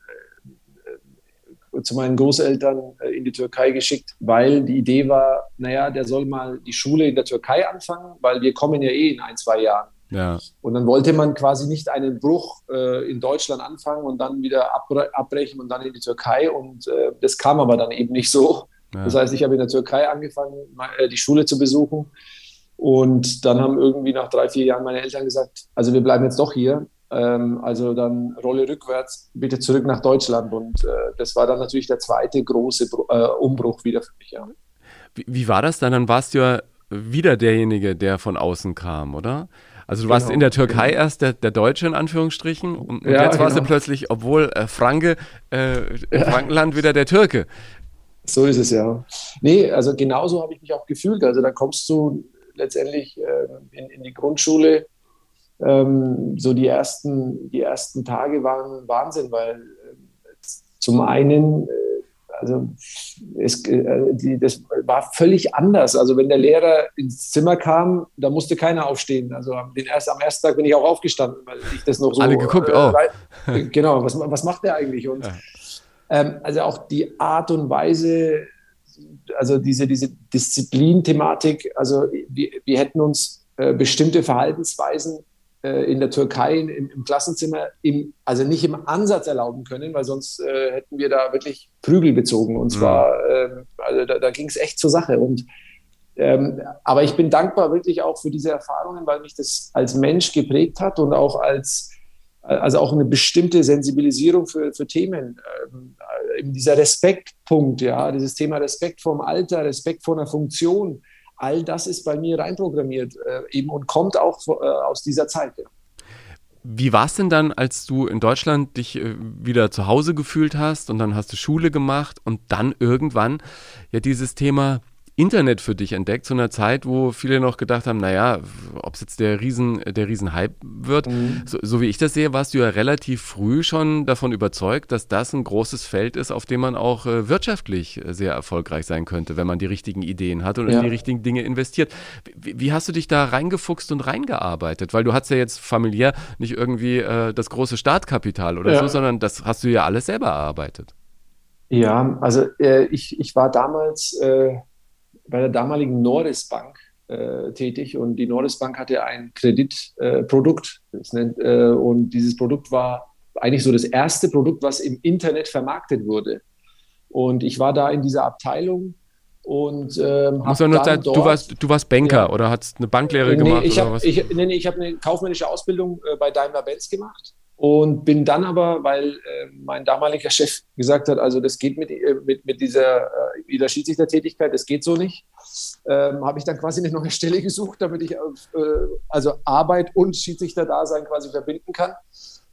äh, zu meinen Großeltern äh, in die Türkei geschickt, weil die Idee war, naja, der soll mal die Schule in der Türkei anfangen, weil wir kommen ja eh in ein, zwei Jahren. Ja. Und dann wollte man quasi nicht einen Bruch äh, in Deutschland anfangen und dann wieder abbrechen und dann in die Türkei. Und äh, das kam aber dann eben nicht so. Ja. Das heißt, ich habe in der Türkei angefangen, äh, die Schule zu besuchen. Und dann haben irgendwie nach drei, vier Jahren meine Eltern gesagt, also wir bleiben jetzt doch hier. Ähm, also dann Rolle rückwärts, bitte zurück nach Deutschland. Und äh, das war dann natürlich der zweite große äh, Umbruch wieder für mich. Ja. Wie, wie war das dann? Dann warst du ja wieder derjenige, der von außen kam, oder? Also du warst genau. in der Türkei genau. erst der, der Deutsche in Anführungsstrichen und, und ja, jetzt warst genau. du plötzlich, obwohl äh, Franke, äh, ja. Frankenland wieder der Türke. So ist es ja. Nee, also genauso habe ich mich auch gefühlt. Also da kommst du letztendlich äh, in, in, die Grundschule. Ähm, so die ersten, die ersten Tage waren Wahnsinn, weil äh, zum einen äh, also es, äh, die, das war völlig anders. Also wenn der Lehrer ins Zimmer kam, da musste keiner aufstehen. Also den erst, am ersten Tag bin ich auch aufgestanden, weil ich das noch so. Alle geguckt, äh, oh. Genau, was, was macht der eigentlich? Und ja. ähm, also auch die Art und Weise, also diese, diese Disziplin-Thematik, also wir, wir hätten uns äh, bestimmte Verhaltensweisen in der Türkei im, im Klassenzimmer im, also nicht im Ansatz erlauben können, weil sonst äh, hätten wir da wirklich Prügel bezogen. Und zwar, mhm. äh, also da, da ging es echt zur Sache. Und ähm, aber ich bin dankbar wirklich auch für diese Erfahrungen, weil mich das als Mensch geprägt hat und auch als also auch eine bestimmte Sensibilisierung für, für Themen. Ähm, eben dieser Respektpunkt, ja, dieses Thema Respekt vorm Alter, Respekt vor einer Funktion, all das ist bei mir reinprogrammiert äh, eben und kommt auch äh, aus dieser Zeit. Ja. Wie war es denn dann, als du in Deutschland dich äh, wieder zu Hause gefühlt hast und dann hast du Schule gemacht und dann irgendwann ja dieses Thema Internet für dich entdeckt, zu einer Zeit, wo viele noch gedacht haben, naja, ob es jetzt der Riesen, der Riesenhype wird. Mhm. So, so, wie ich das sehe, warst du ja relativ früh schon davon überzeugt, dass das ein großes Feld ist, auf dem man auch äh, wirtschaftlich äh, sehr erfolgreich sein könnte, wenn man die richtigen Ideen hat und ja. in die richtigen Dinge investiert. Wie, wie, hast du dich da reingefuchst und reingearbeitet? Weil du hast ja jetzt familiär nicht irgendwie äh, das große Startkapital oder ja. so, sondern das hast du ja alles selber erarbeitet. Ja, also äh, ich, ich war damals äh, bei der damaligen Norris Bank äh, tätig und die Norris Bank hatte ein Kreditprodukt äh, und dieses Produkt war eigentlich so das erste Produkt, was im Internet vermarktet wurde. Und ich war da in dieser Abteilung und ähm, Muss man nur sagen, dort, du, warst, du warst Banker ja, oder hast eine Banklehre nee, gemacht? Ich habe nee, nee, hab eine kaufmännische Ausbildung äh, bei Daimler-Benz gemacht und bin dann aber, weil äh, mein damaliger Chef gesagt hat, also das geht mit, äh, mit, mit dieser äh, wieder Schiedsrichtertätigkeit, das geht so nicht, ähm, habe ich dann quasi eine neue Stelle gesucht, damit ich äh, also Arbeit und Schiedsrichterdasein quasi verbinden kann.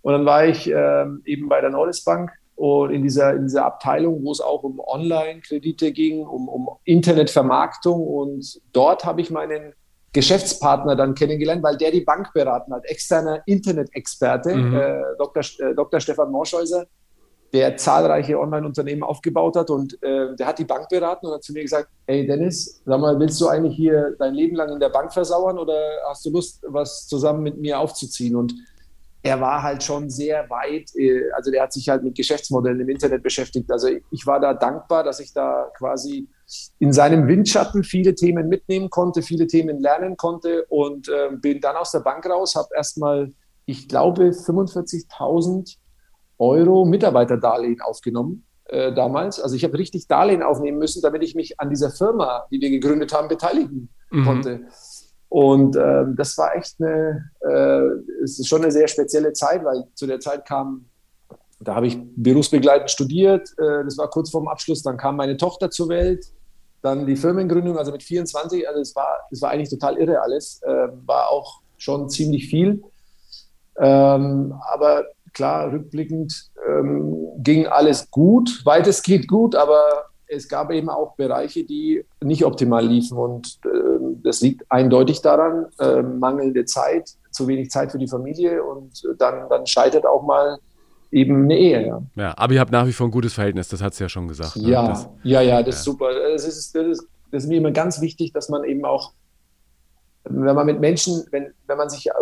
Und dann war ich ähm, eben bei der Norris Bank und in dieser, in dieser Abteilung, wo es auch um Online-Kredite ging, um, um Internetvermarktung. Und dort habe ich meinen Geschäftspartner dann kennengelernt, weil der die Bank beraten hat, externer Internet-Experte, mhm. äh, Dr. Äh, Dr. Stefan Morschäuser, der zahlreiche Online-Unternehmen aufgebaut hat und äh, der hat die Bank beraten und hat zu mir gesagt, hey Dennis, sag mal, willst du eigentlich hier dein Leben lang in der Bank versauern oder hast du Lust, was zusammen mit mir aufzuziehen? Und er war halt schon sehr weit, äh, also der hat sich halt mit Geschäftsmodellen im Internet beschäftigt. Also ich war da dankbar, dass ich da quasi in seinem Windschatten viele Themen mitnehmen konnte, viele Themen lernen konnte und äh, bin dann aus der Bank raus, habe erstmal, ich glaube, 45.000 Euro Mitarbeiterdarlehen aufgenommen äh, damals. Also ich habe richtig Darlehen aufnehmen müssen, damit ich mich an dieser Firma, die wir gegründet haben, beteiligen mhm. konnte. Und äh, das war echt eine, äh, es ist schon eine sehr spezielle Zeit, weil zu der Zeit kam, da habe ich berufsbegleitend studiert, äh, das war kurz vorm Abschluss, dann kam meine Tochter zur Welt, dann die Firmengründung, also mit 24, also es war, es war eigentlich total irre alles, äh, war auch schon ziemlich viel. Ähm, aber klar, rückblickend ähm, ging alles gut, weitestgehend gut, aber es gab eben auch Bereiche, die nicht optimal liefen. Und äh, das liegt eindeutig daran, äh, mangelnde Zeit, zu wenig Zeit für die Familie und dann, dann scheitert auch mal eben eine Ehe. Ja, ja aber ihr habt nach wie vor ein gutes Verhältnis, das hat sie ja schon gesagt. Ne? Ja, das, ja, ja, das ja. ist super. Das ist, das, ist, das ist mir immer ganz wichtig, dass man eben auch, wenn man mit Menschen, wenn, wenn man sich äh,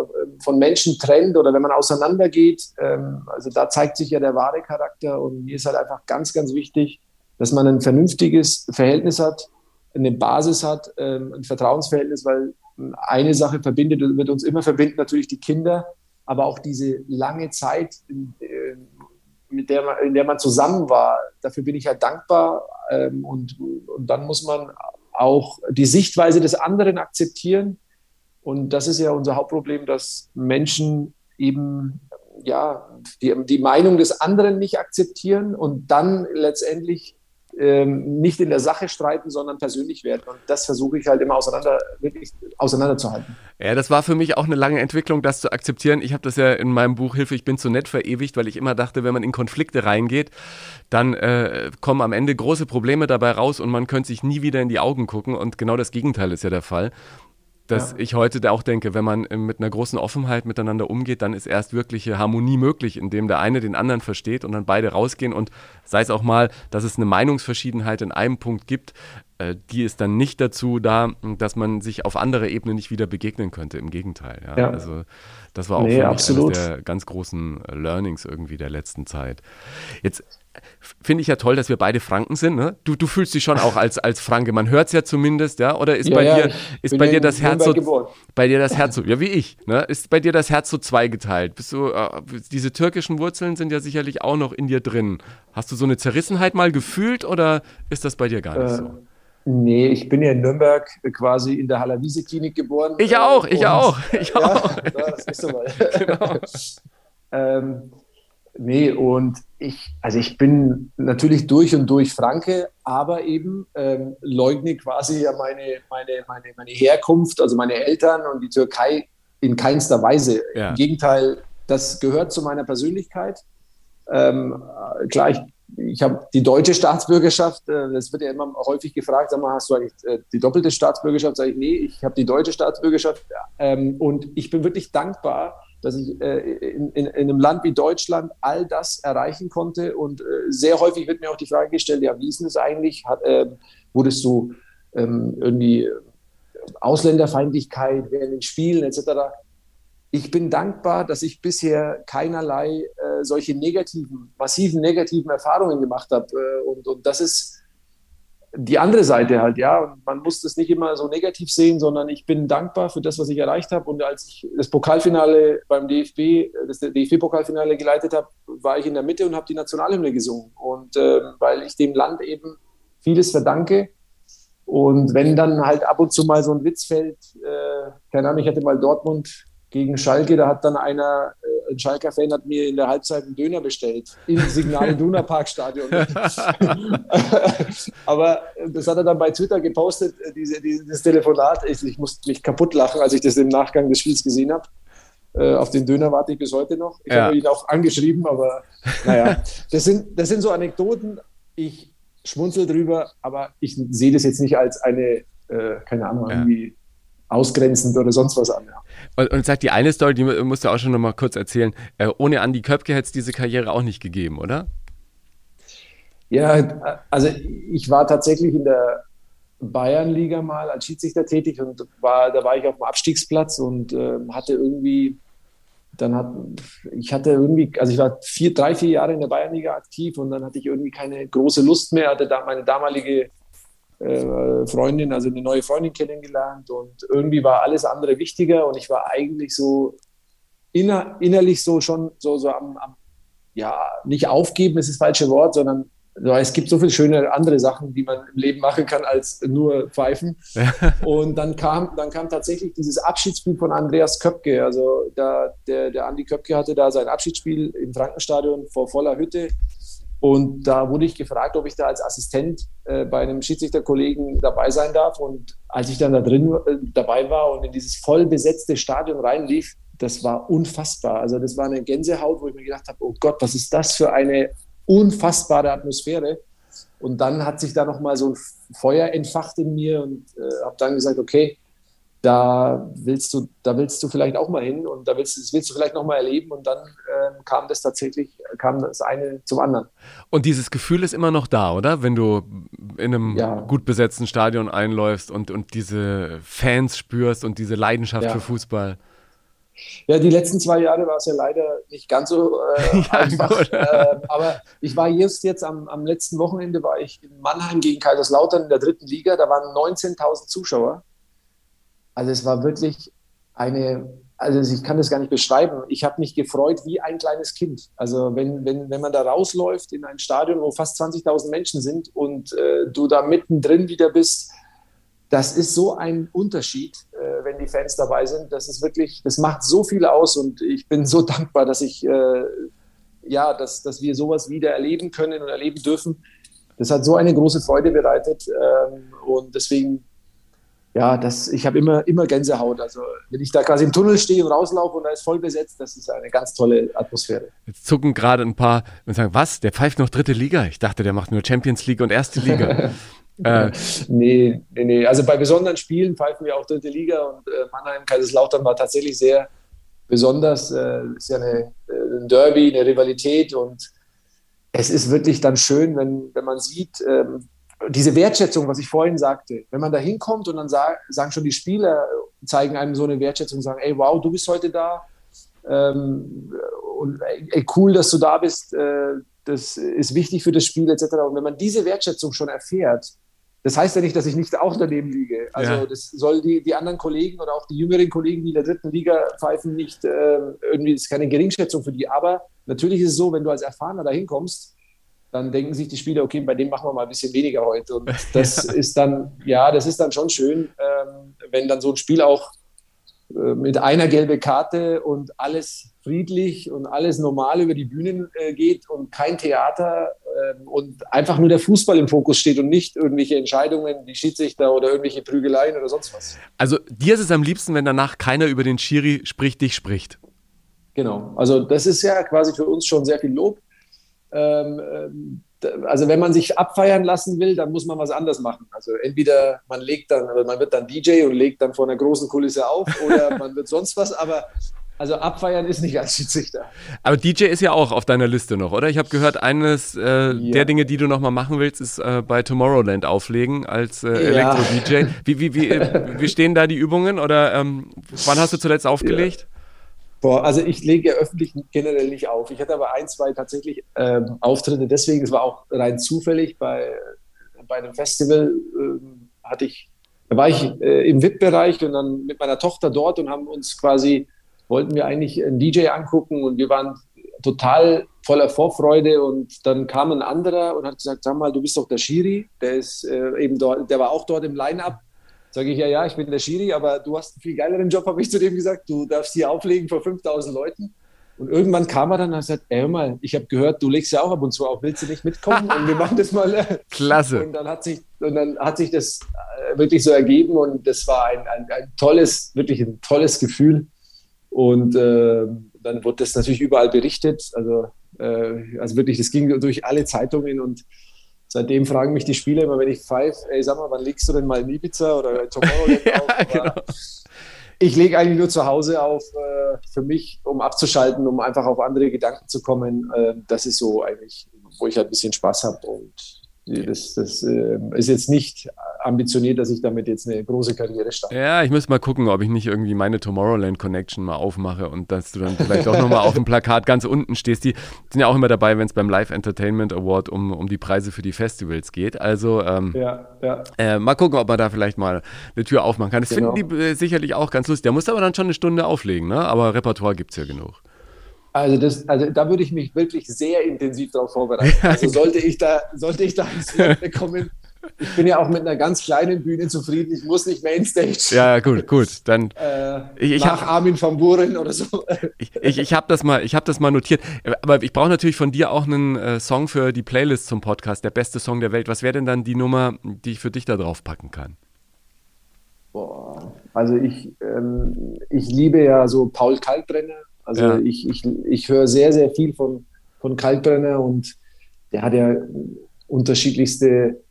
von Menschen trennt oder wenn man auseinandergeht, ähm, also da zeigt sich ja der wahre Charakter und mir ist halt einfach ganz, ganz wichtig, dass man ein vernünftiges Verhältnis hat, eine Basis hat, ähm, ein Vertrauensverhältnis, weil eine Sache verbindet, wird uns immer verbinden, natürlich die Kinder, aber auch diese lange Zeit, in, äh, mit der man, in der man zusammen war, dafür bin ich ja dankbar. Ähm, und, und dann muss man auch die Sichtweise des anderen akzeptieren. Und das ist ja unser Hauptproblem, dass Menschen eben ja, die, die Meinung des anderen nicht akzeptieren und dann letztendlich ähm, nicht in der Sache streiten, sondern persönlich werden. Und das versuche ich halt immer auseinander, wirklich auseinanderzuhalten. Ja, das war für mich auch eine lange Entwicklung, das zu akzeptieren. Ich habe das ja in meinem Buch Hilfe, ich bin zu nett verewigt, weil ich immer dachte, wenn man in Konflikte reingeht, dann äh, kommen am Ende große Probleme dabei raus und man könnte sich nie wieder in die Augen gucken. Und genau das Gegenteil ist ja der Fall dass ja. ich heute auch denke, wenn man mit einer großen Offenheit miteinander umgeht, dann ist erst wirkliche Harmonie möglich, indem der eine den anderen versteht und dann beide rausgehen und sei es auch mal, dass es eine Meinungsverschiedenheit in einem Punkt gibt, äh, die ist dann nicht dazu da, dass man sich auf andere Ebene nicht wieder begegnen könnte. Im Gegenteil. Ja. ja. Also das war auch nee, eines der ganz großen Learnings irgendwie der letzten Zeit. Jetzt finde ich ja toll, dass wir beide Franken sind. Ne? Du, du fühlst dich schon auch als, als Franke. Man hört es ja zumindest, ja. Oder ist ja, bei dir, ist bei dir das Herz so, bei dir das Herz so, ja wie ich, ne? Ist bei dir das Herz so zweigeteilt? Bist du, äh, diese türkischen Wurzeln sind ja sicherlich auch noch in dir drin. Hast du so eine Zerrissenheit mal gefühlt oder ist das bei dir gar nicht äh, so? Nee, ich bin ja in Nürnberg quasi in der Haller-Wiese-Klinik geboren. Ich auch, ich auch, ich auch. Ja, das ist so mal. genau. ähm, Nee, und ich, also ich bin natürlich durch und durch Franke, aber eben ähm, leugne quasi ja meine, meine, meine, meine Herkunft, also meine Eltern und die Türkei in keinster Weise. Ja. Im Gegenteil, das gehört zu meiner Persönlichkeit. Ähm, klar, ich ich habe die deutsche Staatsbürgerschaft, äh, das wird ja immer häufig gefragt, sag mal, hast du eigentlich äh, die doppelte Staatsbürgerschaft? Sage ich, nee, ich habe die deutsche Staatsbürgerschaft. Ähm, und ich bin wirklich dankbar, dass ich äh, in, in, in, einem Land wie Deutschland all das erreichen konnte. Und sehr häufig wird mir auch die Frage gestellt, ja, wie ist das eigentlich? Hat, wurdest du ähm, irgendwie Ausländerfeindlichkeit während den Spielen etc.? Ich bin dankbar, dass ich bisher keinerlei äh, solche negativen, massiven negativen Erfahrungen gemacht habe. Äh, und, und das ist die andere Seite halt, ja. Und man muss das nicht immer so negativ sehen, sondern ich bin dankbar für das, was ich erreicht habe. Und als ich das Pokalfinale beim DFB, das DFB-Pokalfinale geleitet habe, war ich in der Mitte und habe die Nationalhymne gesungen. Und äh, weil ich dem Land eben vieles verdanke. Und wenn dann halt ab und zu mal so ein Witz fällt, äh, keine Ahnung, ich hatte mal Dortmund gegen Schalke, da hat dann einer, äh, ein Schalker-Fan hat mir in der Halbzeit einen Döner bestellt im Signal Iduna Parkstadion. Aber das hat er dann bei Twitter gepostet, äh, diese, dieses Telefonat. Ich, ich musste mich kaputt lachen, als ich das im Nachgang des Spiels gesehen habe. Äh, auf den Döner warte ich bis heute noch. Ich ja. habe ihn auch angeschrieben, aber naja, das sind, das sind so Anekdoten. Ich schmunzel drüber, aber ich sehe das jetzt nicht als eine, äh, keine Ahnung, ja. irgendwie ausgrenzend oder sonst was an. Und, und sag, die eine Story, die musst du auch schon noch mal kurz erzählen. Äh, ohne Andi Köpke hätte es diese Karriere auch nicht gegeben, oder? Ja, also ich war tatsächlich in der Bayernliga mal als Schiedsrichter tätig und war, da war ich auf dem Abstiegsplatz und äh, hatte irgendwie, dann hat, ich hatte irgendwie, also ich war vier, drei, vier Jahre in der Bayernliga aktiv und dann hatte ich irgendwie keine große Lust mehr, hatte da meine damalige äh, Freundin, also eine neue Freundin kennengelernt und irgendwie war alles andere wichtiger und ich war eigentlich so inner, innerlich so schon so, so am, am, ja, nicht aufgeben ist das falsche Wort, sondern es gibt so viele schöne andere Sachen, die man im Leben machen kann, als nur pfeifen. und dann kam, dann kam tatsächlich dieses Abschiedsspiel von Andreas Köpke. Also da, der, der Andi Köpke hatte da sein Abschiedsspiel im Frankenstadion vor voller Hütte. Und da wurde ich gefragt, ob ich da als Assistent äh, bei einem Schiedsrichterkollegen dabei sein darf. Und als ich dann da drin äh, dabei war und in dieses voll besetzte Stadion reinlief, das war unfassbar. Also das war eine Gänsehaut, wo ich mir gedacht habe, oh Gott, was ist das für eine unfassbare Atmosphäre. Und dann hat sich da nochmal so ein Feuer entfacht in mir und äh, habe dann gesagt, okay, da willst du, da willst du vielleicht auch mal hin und da willst, das willst du vielleicht noch mal erleben und dann äh, kam das tatsächlich, kam das eine zum anderen. Und dieses Gefühl ist immer noch da, oder? Wenn du in einem ja. gut besetzten Stadion einläufst und, und diese Fans spürst und diese Leidenschaft ja. für Fußball. Ja, die letzten zwei Jahre war es ja leider nicht ganz so äh, ja, einfach. Äh, aber ich war jetzt, jetzt am, am letzten Wochenende war ich in Mannheim gegen Kaiserslautern in der dritten Liga. Da waren 19.000 Zuschauer. Also es war wirklich eine, also ich kann das gar nicht beschreiben. Ich habe mich gefreut wie ein kleines Kind. Also wenn, wenn, wenn man da rausläuft in ein Stadion, wo fast 20.000 Menschen sind und äh, du da mittendrin wieder bist, das ist so ein Unterschied, äh, wenn die Fans dabei sind. Das ist wirklich, das macht so viel aus und ich bin so dankbar, dass ich, äh, ja, dass, dass wir sowas wieder erleben können und erleben dürfen. Das hat so eine große Freude bereitet ähm, und deswegen ja, das, ich habe immer, immer Gänsehaut. Also wenn ich da quasi im Tunnel stehe und rauslaufe und da ist voll besetzt, das ist eine ganz tolle Atmosphäre. Jetzt zucken gerade ein paar und sagen, was, der pfeift noch dritte Liga? Ich dachte, der macht nur Champions League und erste Liga. äh, nee, nee, nee. Also bei besonderen Spielen pfeifen wir auch dritte Liga und äh, Mannheim, Kaiserslautern war tatsächlich sehr besonders. Äh, ist ja eine, äh, ein Derby, eine Rivalität und es ist wirklich dann schön, wenn, wenn man sieht, ähm, diese Wertschätzung, was ich vorhin sagte, wenn man da hinkommt und dann sag, sagen schon die Spieler, zeigen einem so eine Wertschätzung, sagen, ey, wow, du bist heute da ähm, und ey, cool, dass du da bist, äh, das ist wichtig für das Spiel etc. Und wenn man diese Wertschätzung schon erfährt, das heißt ja nicht, dass ich nicht auch daneben liege. Also ja. das soll die, die anderen Kollegen oder auch die jüngeren Kollegen, die in der dritten Liga pfeifen, nicht äh, irgendwie, das ist keine Geringschätzung für die. Aber natürlich ist es so, wenn du als Erfahrener da hinkommst, dann denken sich die Spieler, okay, bei dem machen wir mal ein bisschen weniger heute. Und das ja. ist dann, ja, das ist dann schon schön, ähm, wenn dann so ein Spiel auch äh, mit einer gelben Karte und alles friedlich und alles normal über die Bühnen äh, geht und kein Theater äh, und einfach nur der Fußball im Fokus steht und nicht irgendwelche Entscheidungen, die Schiedsrichter oder irgendwelche Prügeleien oder sonst was. Also dir ist es am liebsten, wenn danach keiner über den Schiri spricht, dich spricht. Genau, also das ist ja quasi für uns schon sehr viel Lob ähm, ähm, also wenn man sich abfeiern lassen will, dann muss man was anderes machen. Also entweder man legt dann, man wird dann DJ und legt dann vor einer großen Kulisse auf oder man wird sonst was, aber also abfeiern ist nicht als Schiedsrichter. Aber DJ ist ja auch auf deiner Liste noch, oder? Ich habe gehört, eines äh, ja. der Dinge, die du noch mal machen willst, ist äh, bei Tomorrowland auflegen als äh, Elektro-DJ. Wie, wie, wie, wie stehen da die Übungen oder ähm, wann hast du zuletzt aufgelegt? Ja. Boah, also ich lege ja öffentlich generell nicht auf. Ich hatte aber ein, zwei tatsächlich ähm, Auftritte, deswegen, es war auch rein zufällig bei, bei einem Festival, ähm, hatte ich, da war ich äh, im VIP-Bereich und dann mit meiner Tochter dort und haben uns quasi, wollten wir eigentlich einen DJ angucken und wir waren total voller Vorfreude und dann kam ein anderer und hat gesagt, sag mal, du bist doch der Schiri, der ist äh, eben dort, der war auch dort im Line-Up Sage ich, ja, ja, ich bin der Schiri, aber du hast einen viel geileren Job, habe ich zu dem gesagt. Du darfst hier auflegen vor 5000 Leuten. Und irgendwann kam er dann und hat gesagt, ey, hör mal, ich habe gehört, du legst ja auch ab und zu auf, willst du nicht mitkommen? Und wir machen das mal. Klasse. Und dann hat sich, und dann hat sich das äh, wirklich so ergeben und das war ein, ein, ein tolles, wirklich ein tolles Gefühl. Und äh, dann wurde das natürlich überall berichtet. Also, äh, also wirklich, das ging durch alle Zeitungen und Seitdem fragen mich die Spieler immer, wenn ich pfeife, ey, sag mal, wann legst du denn mal in Ibiza oder Tomorrowland ja, auf? Genau. Ich lege eigentlich nur zu Hause auf, äh, für mich, um abzuschalten, um einfach auf andere Gedanken zu kommen. Äh, das ist so eigentlich, wo ich halt ein bisschen Spaß habe und das, das äh, ist jetzt nicht ambitioniert, dass ich damit jetzt eine große Karriere starte. Ja, ich muss mal gucken, ob ich nicht irgendwie meine Tomorrowland Connection mal aufmache und dass du dann vielleicht auch nochmal auf dem Plakat ganz unten stehst. Die sind ja auch immer dabei, wenn es beim Live Entertainment Award um, um die Preise für die Festivals geht. Also ähm, ja, ja. Äh, mal gucken, ob man da vielleicht mal eine Tür aufmachen kann. Das genau. finden die äh, sicherlich auch ganz lustig. Der muss aber dann schon eine Stunde auflegen, ne? aber Repertoire gibt es ja genug. Also, das, also da würde ich mich wirklich sehr intensiv darauf vorbereiten. Also sollte ich da, sollte ich da ins Wort bekommen, ich bin ja auch mit einer ganz kleinen Bühne zufrieden. Ich muss nicht Mainstage. Ja, gut, gut. Dann äh, ich, ich nach hab, Armin van Buren oder so. Ich, ich, ich habe das mal, ich habe das mal notiert. Aber ich brauche natürlich von dir auch einen äh, Song für die Playlist zum Podcast, der beste Song der Welt. Was wäre denn dann die Nummer, die ich für dich da drauf packen kann? Boah, also ich, ähm, ich liebe ja so Paul Kalkbrenner also ja. ich, ich, ich höre sehr, sehr viel von, von Kalkbrenner und der hat ja unterschiedlichste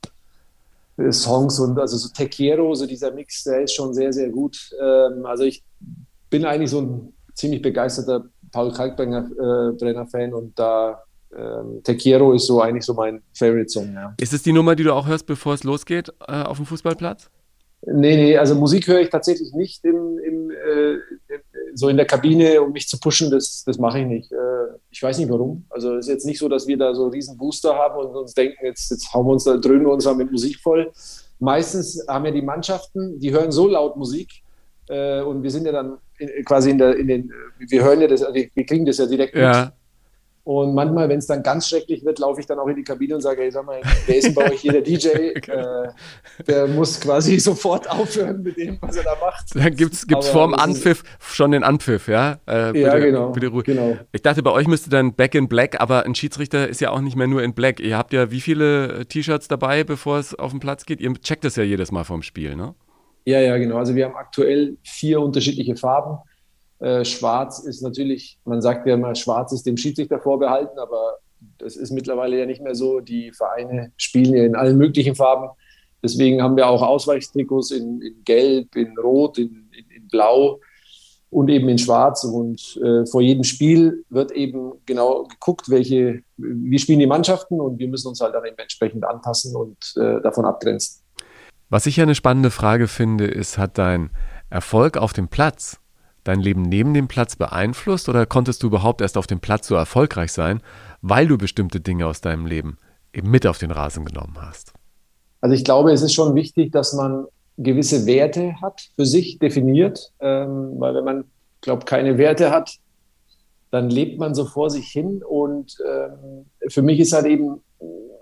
äh, Songs und also so Tequiero, so dieser Mix, der ist schon sehr, sehr gut. Ähm, also ich bin eigentlich so ein ziemlich begeisterter Paul Kalkbrenner-Fan äh, und da ähm, Tequiero ist so eigentlich so mein Favorite-Song. Ja. Ist es die Nummer, die du auch hörst, bevor es losgeht äh, auf dem Fußballplatz? Nee, nee, also Musik höre ich tatsächlich nicht im, im, äh, so in der Kabine, um mich zu pushen, das, das mache ich nicht. Äh, ich weiß nicht warum. Also es ist jetzt nicht so, dass wir da so riesen Booster haben und uns denken, jetzt, jetzt hauen wir uns da, dröhnen wir uns da mit Musik voll. Meistens haben ja die Mannschaften, die hören so laut Musik äh, und wir sind ja dann quasi in, der, in den, wir hören ja das, wir kriegen das ja direkt ja. mit. Und manchmal, wenn es dann ganz schrecklich wird, laufe ich dann auch in die Kabine und sage, hey, sag mal, wer ist denn bei euch hier der DJ? äh, der muss quasi sofort aufhören mit dem, was er da macht. Dann gibt es vor dem Anpfiff schon den Anpfiff, ja? Äh, bitte, ja, genau, bitte genau. Ich dachte, bei euch müsste dann Back in Black, aber ein Schiedsrichter ist ja auch nicht mehr nur in Black. Ihr habt ja wie viele T-Shirts dabei, bevor es auf den Platz geht? Ihr checkt das ja jedes Mal vom Spiel, ne? Ja, ja, genau. Also wir haben aktuell vier unterschiedliche Farben. Äh, schwarz ist natürlich, man sagt ja immer, Schwarz ist dem Schiedsrichter vorbehalten, aber das ist mittlerweile ja nicht mehr so. Die Vereine spielen ja in allen möglichen Farben. Deswegen haben wir auch Ausweichstrikots in, in Gelb, in Rot, in, in, in, Blau und eben in Schwarz. Und äh, vor jedem Spiel wird eben genau geguckt, welche, wie spielen die Mannschaften und wir müssen uns halt dann entsprechend anpassen und äh, davon abgrenzen. Was ich ja eine spannende Frage finde, ist, hat dein Erfolg auf dem Platz dein Leben neben dem Platz beeinflusst oder konntest du überhaupt erst auf dem Platz so erfolgreich sein, weil du bestimmte Dinge aus deinem Leben eben mit auf den Rasen genommen hast? Also ich glaube, es ist schon wichtig, dass man gewisse Werte hat, für sich definiert, ähm, weil wenn man, glaube keine Werte hat, dann lebt man so vor sich hin und ähm, für mich ist halt eben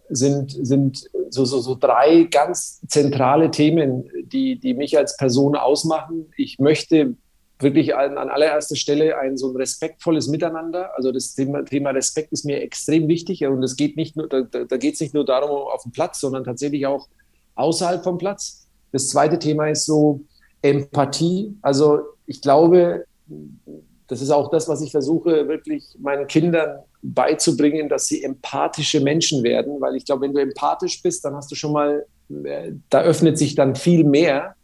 sind, sind so, so, so drei ganz zentrale Themen, die, die mich als Person ausmachen. Ich möchte wirklich an, an allererster Stelle ein so ein respektvolles Miteinander. Also das Thema, Thema Respekt ist mir extrem wichtig und es geht nicht nur, da, da geht es nicht nur darum auf dem Platz, sondern tatsächlich auch außerhalb vom Platz. Das zweite Thema ist so Empathie. Also ich glaube, das ist auch das, was ich versuche, wirklich meinen Kindern beizubringen, dass sie empathische Menschen werden, weil ich glaube, wenn du empathisch bist, dann hast du schon mal, äh, da öffnet sich dann viel mehr.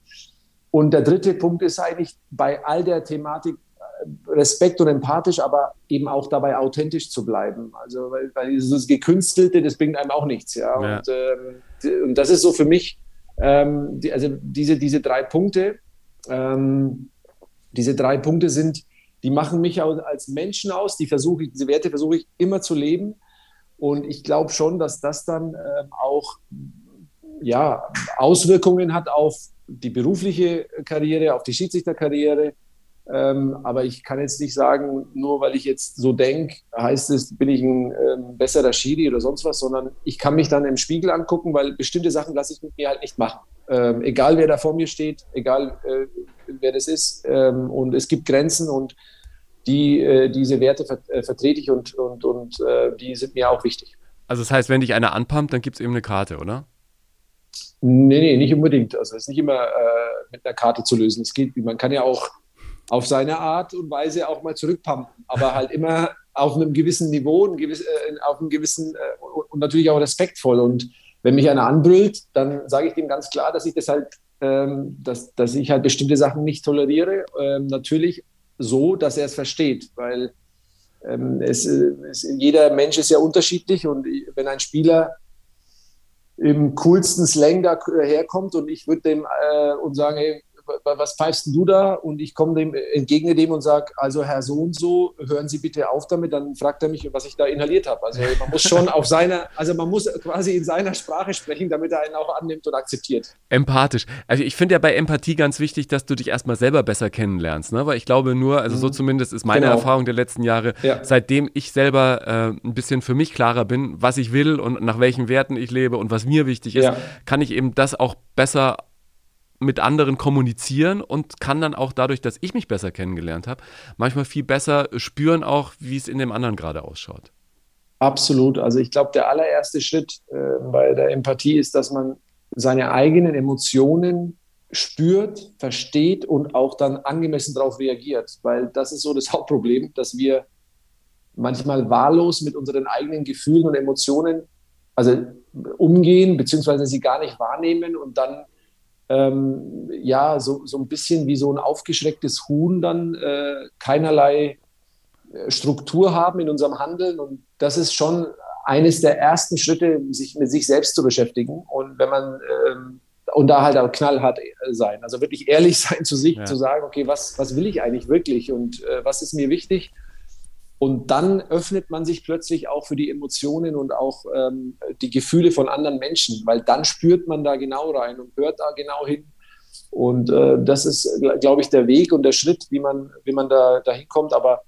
Und der dritte Punkt ist eigentlich bei all der Thematik äh, Respekt und empathisch, aber eben auch dabei authentisch zu bleiben. Also, weil, weil dieses Gekünstelte, das bringt einem auch nichts. Ja? ja. Und, ähm, und, das ist so für mich, ähm, die, also diese, diese drei Punkte, ähm, diese drei Punkte sind, die machen mich als Menschen aus, die versuche ich, diese Werte versuche ich immer zu leben. Und ich glaube schon, dass das dann äh, auch ja, Auswirkungen hat auf die berufliche Karriere, auf die Schiedsrichterkarriere. Ähm, aber ich kann jetzt nicht sagen, nur weil ich jetzt so denke, heißt es, bin ich ein ähm, besserer Schiri oder sonst was, sondern ich kann mich dann im Spiegel angucken, weil bestimmte Sachen lasse ich mit mir halt nicht machen. Ähm, egal wer da vor mir steht, egal äh, wer das ist. Ähm, und es gibt Grenzen und die, äh, diese Werte ver äh, vertrete ich und, und, und äh, die sind mir auch wichtig. Also das heißt, wenn dich einer anpumpt, dann gibt es eben eine Karte, oder? Nee, nee, nicht unbedingt. Also es ist nicht immer äh, mit einer Karte zu lösen. Es geht, man kann ja auch auf seine Art und Weise auch mal zurückpumpen, aber halt immer auf einem gewissen Niveau, ein gewiss, äh, auf einem gewissen äh, und natürlich auch respektvoll. Und wenn mich einer anbrüllt, dann sage ich dem ganz klar, dass ich das halt, ähm, dass, dass ich halt bestimmte Sachen nicht toleriere. Ähm, natürlich so, dass er es versteht, weil ähm, es, es, jeder Mensch ist ja unterschiedlich und wenn ein Spieler im coolsten Slang daherkommt und ich würde dem äh, und sagen, hey, was pfeifst du da? Und ich komme dem entgegne dem und sage, also Herr so und so, hören Sie bitte auf damit. Dann fragt er mich, was ich da inhaliert habe. Also man muss schon auf seiner, also man muss quasi in seiner Sprache sprechen, damit er einen auch annimmt und akzeptiert. Empathisch. Also ich finde ja bei Empathie ganz wichtig, dass du dich erstmal selber besser kennenlernst, ne? Weil ich glaube nur, also so mhm. zumindest ist meine genau. Erfahrung der letzten Jahre, ja. seitdem ich selber äh, ein bisschen für mich klarer bin, was ich will und nach welchen Werten ich lebe und was mir wichtig ist, ja. kann ich eben das auch besser mit anderen kommunizieren und kann dann auch dadurch, dass ich mich besser kennengelernt habe, manchmal viel besser spüren auch, wie es in dem anderen gerade ausschaut. Absolut. Also ich glaube, der allererste Schritt äh, bei der Empathie ist, dass man seine eigenen Emotionen spürt, versteht und auch dann angemessen darauf reagiert. Weil das ist so das Hauptproblem, dass wir manchmal wahllos mit unseren eigenen Gefühlen und Emotionen also umgehen, beziehungsweise sie gar nicht wahrnehmen und dann ähm, ja, so, so ein bisschen wie so ein aufgeschrecktes Huhn dann äh, keinerlei äh, Struktur haben in unserem Handeln. Und das ist schon eines der ersten Schritte, sich mit sich selbst zu beschäftigen. Und wenn man ähm, und da halt auch knallhart äh, sein, also wirklich ehrlich sein zu sich, ja. zu sagen, okay, was, was will ich eigentlich wirklich und äh, was ist mir wichtig? Und dann öffnet man sich plötzlich auch für die Emotionen und auch ähm, die Gefühle von anderen Menschen, weil dann spürt man da genau rein und hört da genau hin. Und äh, das ist, glaube ich, der Weg und der Schritt, wie man, wie man da dahin kommt. Aber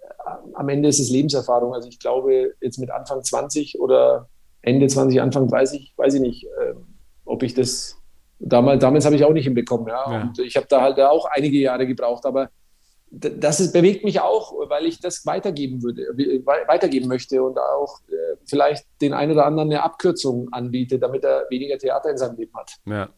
äh, am Ende ist es Lebenserfahrung. Also ich glaube, jetzt mit Anfang 20 oder Ende 20, Anfang 30, weiß ich nicht, äh, ob ich das damals, damals habe ich auch nicht hinbekommen. Ja? ja. Und ich habe da halt auch einige Jahre gebraucht. Aber das ist, bewegt mich auch, weil ich das weitergeben würde, weitergeben möchte und auch äh, vielleicht den einen oder anderen eine Abkürzung anbiete, damit er weniger Theater in seinem Leben hat. Ja.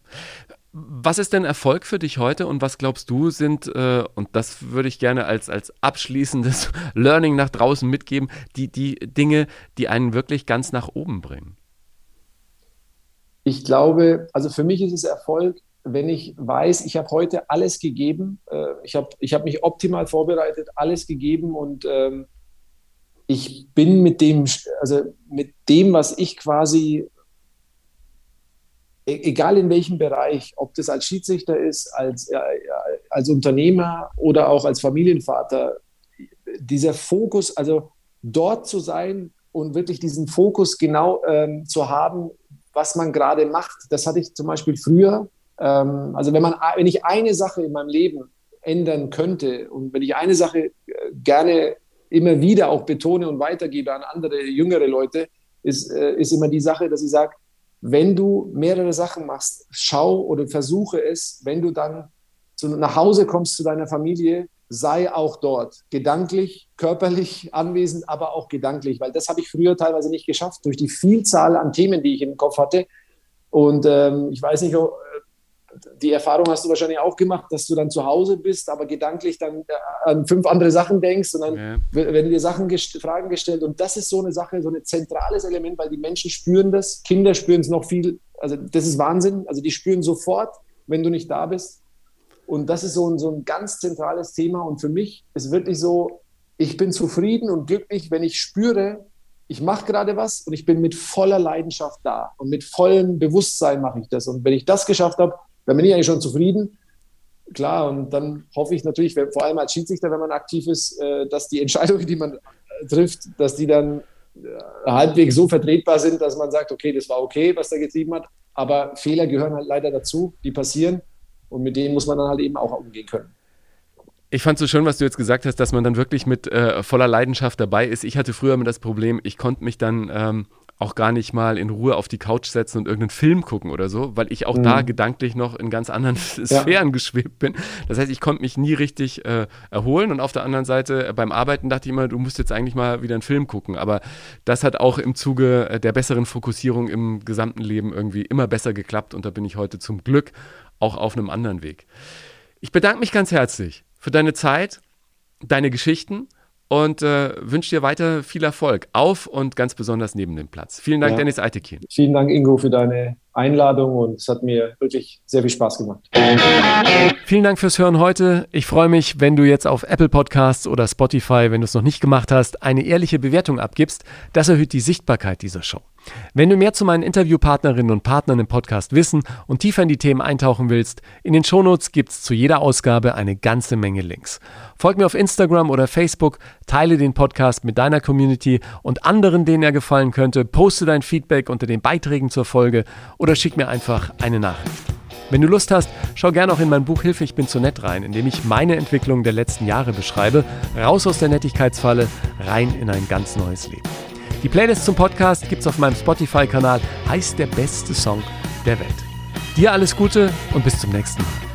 Was ist denn Erfolg für dich heute und was glaubst du sind, äh, und das würde ich gerne als, als abschließendes Learning nach draußen mitgeben, die, die Dinge, die einen wirklich ganz nach oben bringen? Ich glaube, also für mich ist es Erfolg, wenn ich weiß, ich habe heute alles gegeben, äh, ich habe ich hab mich optimal vorbereitet, alles gegeben und ähm, ich bin mit dem, also mit dem, was ich quasi, e-, egal in welchem Bereich, ob das als Schiedsrichter ist, als, äh, als Unternehmer oder auch als Familienvater, dieser Fokus, also dort zu sein und wirklich diesen Fokus genau ähm, zu haben, was man gerade macht, das hatte ich zum Beispiel früher ähm, also wenn man, wenn ich eine Sache in meinem Leben ändern könnte und wenn ich eine Sache äh, gerne immer wieder auch betone und weitergebe an andere jüngere Leute, ist, äh, ist immer die Sache, dass ich sage, wenn du mehrere Sachen machst, schau oder versuche es, wenn du dann zu, nach Hause kommst zu deiner Familie, sei auch dort, gedanklich, körperlich anwesend, aber auch gedanklich, weil das habe ich früher teilweise nicht geschafft durch die Vielzahl an Themen, die ich im Kopf hatte. Und ähm, ich weiß nicht, die Erfahrung hast du wahrscheinlich auch gemacht, dass du dann zu Hause bist, aber gedanklich dann äh, an fünf andere Sachen denkst und dann ja. werden dir Sachen gest Fragen gestellt. Und das ist so eine Sache, so ein zentrales Element, weil die Menschen spüren das, Kinder spüren es noch viel. Also das ist Wahnsinn. Also die spüren sofort, wenn du nicht da bist. Und das ist so ein, so ein ganz zentrales Thema. Und für mich ist wirklich so, ich bin zufrieden und glücklich, wenn ich spüre, ich mache gerade was und ich bin mit voller Leidenschaft da und mit vollem Bewusstsein mache ich das. Und wenn ich das geschafft habe, dann bin ich eigentlich schon zufrieden. Klar, und dann hoffe ich natürlich, vor allem als Schiedsrichter, wenn man aktiv ist, äh, dass die Entscheidungen, die man äh, trifft, dass die dann äh, halbwegs so vertretbar sind, dass man sagt, okay, das war okay, was der getrieben hat. Aber Fehler gehören halt leider dazu, die passieren. Und mit denen muss man dann halt eben auch umgehen können. Ich fand so schön, was du jetzt gesagt hast, dass man dann wirklich mit äh, voller Leidenschaft dabei ist. Ich hatte früher immer das Problem, ich konnte mich dann ähm, auch gar nicht mal in Ruhe auf die Couch setzen und irgendeinen Film gucken oder so, weil ich auch mhm. da gedanklich noch in ganz anderen Sphären ja. geschwebt bin. Das heißt, ich konnte mich nie richtig äh, erholen und auf der anderen Seite äh, beim Arbeiten dachte ich immer, du musst jetzt eigentlich mal wieder einen Film gucken. Aber das hat auch im Zuge äh, der besseren Fokussierung im gesamten Leben irgendwie immer besser geklappt und da bin ich heute zum Glück auch auf einem anderen Weg. Ich bedanke mich ganz herzlich für deine Zeit, deine Geschichten und äh, wünsche dir weiter viel Erfolg auf und ganz besonders neben dem Platz. Vielen Dank, ja. Dennis Eitekin. Vielen Dank, Ingo, für deine Einladung und es hat mir wirklich sehr viel Spaß gemacht. Vielen Dank fürs Hören heute. Ich freue mich, wenn du jetzt auf Apple Podcasts oder Spotify, wenn du es noch nicht gemacht hast, eine ehrliche Bewertung abgibst. Das erhöht die Sichtbarkeit dieser Show. Wenn du mehr zu meinen Interviewpartnerinnen und Partnern im Podcast wissen und tiefer in die Themen eintauchen willst, in den Shownotes gibt es zu jeder Ausgabe eine ganze Menge Links. Folg mir auf Instagram oder Facebook, teile den Podcast mit deiner Community und anderen, denen er gefallen könnte, poste dein Feedback unter den Beiträgen zur Folge oder schick mir einfach eine Nachricht. Wenn du Lust hast, schau gerne auch in mein Buch Hilfe, ich bin zu nett rein, in dem ich meine Entwicklung der letzten Jahre beschreibe, raus aus der Nettigkeitsfalle, rein in ein ganz neues Leben. Die Playlist zum Podcast gibt's auf meinem Spotify-Kanal, heißt der beste Song der Welt. Dir alles Gute und bis zum nächsten Mal.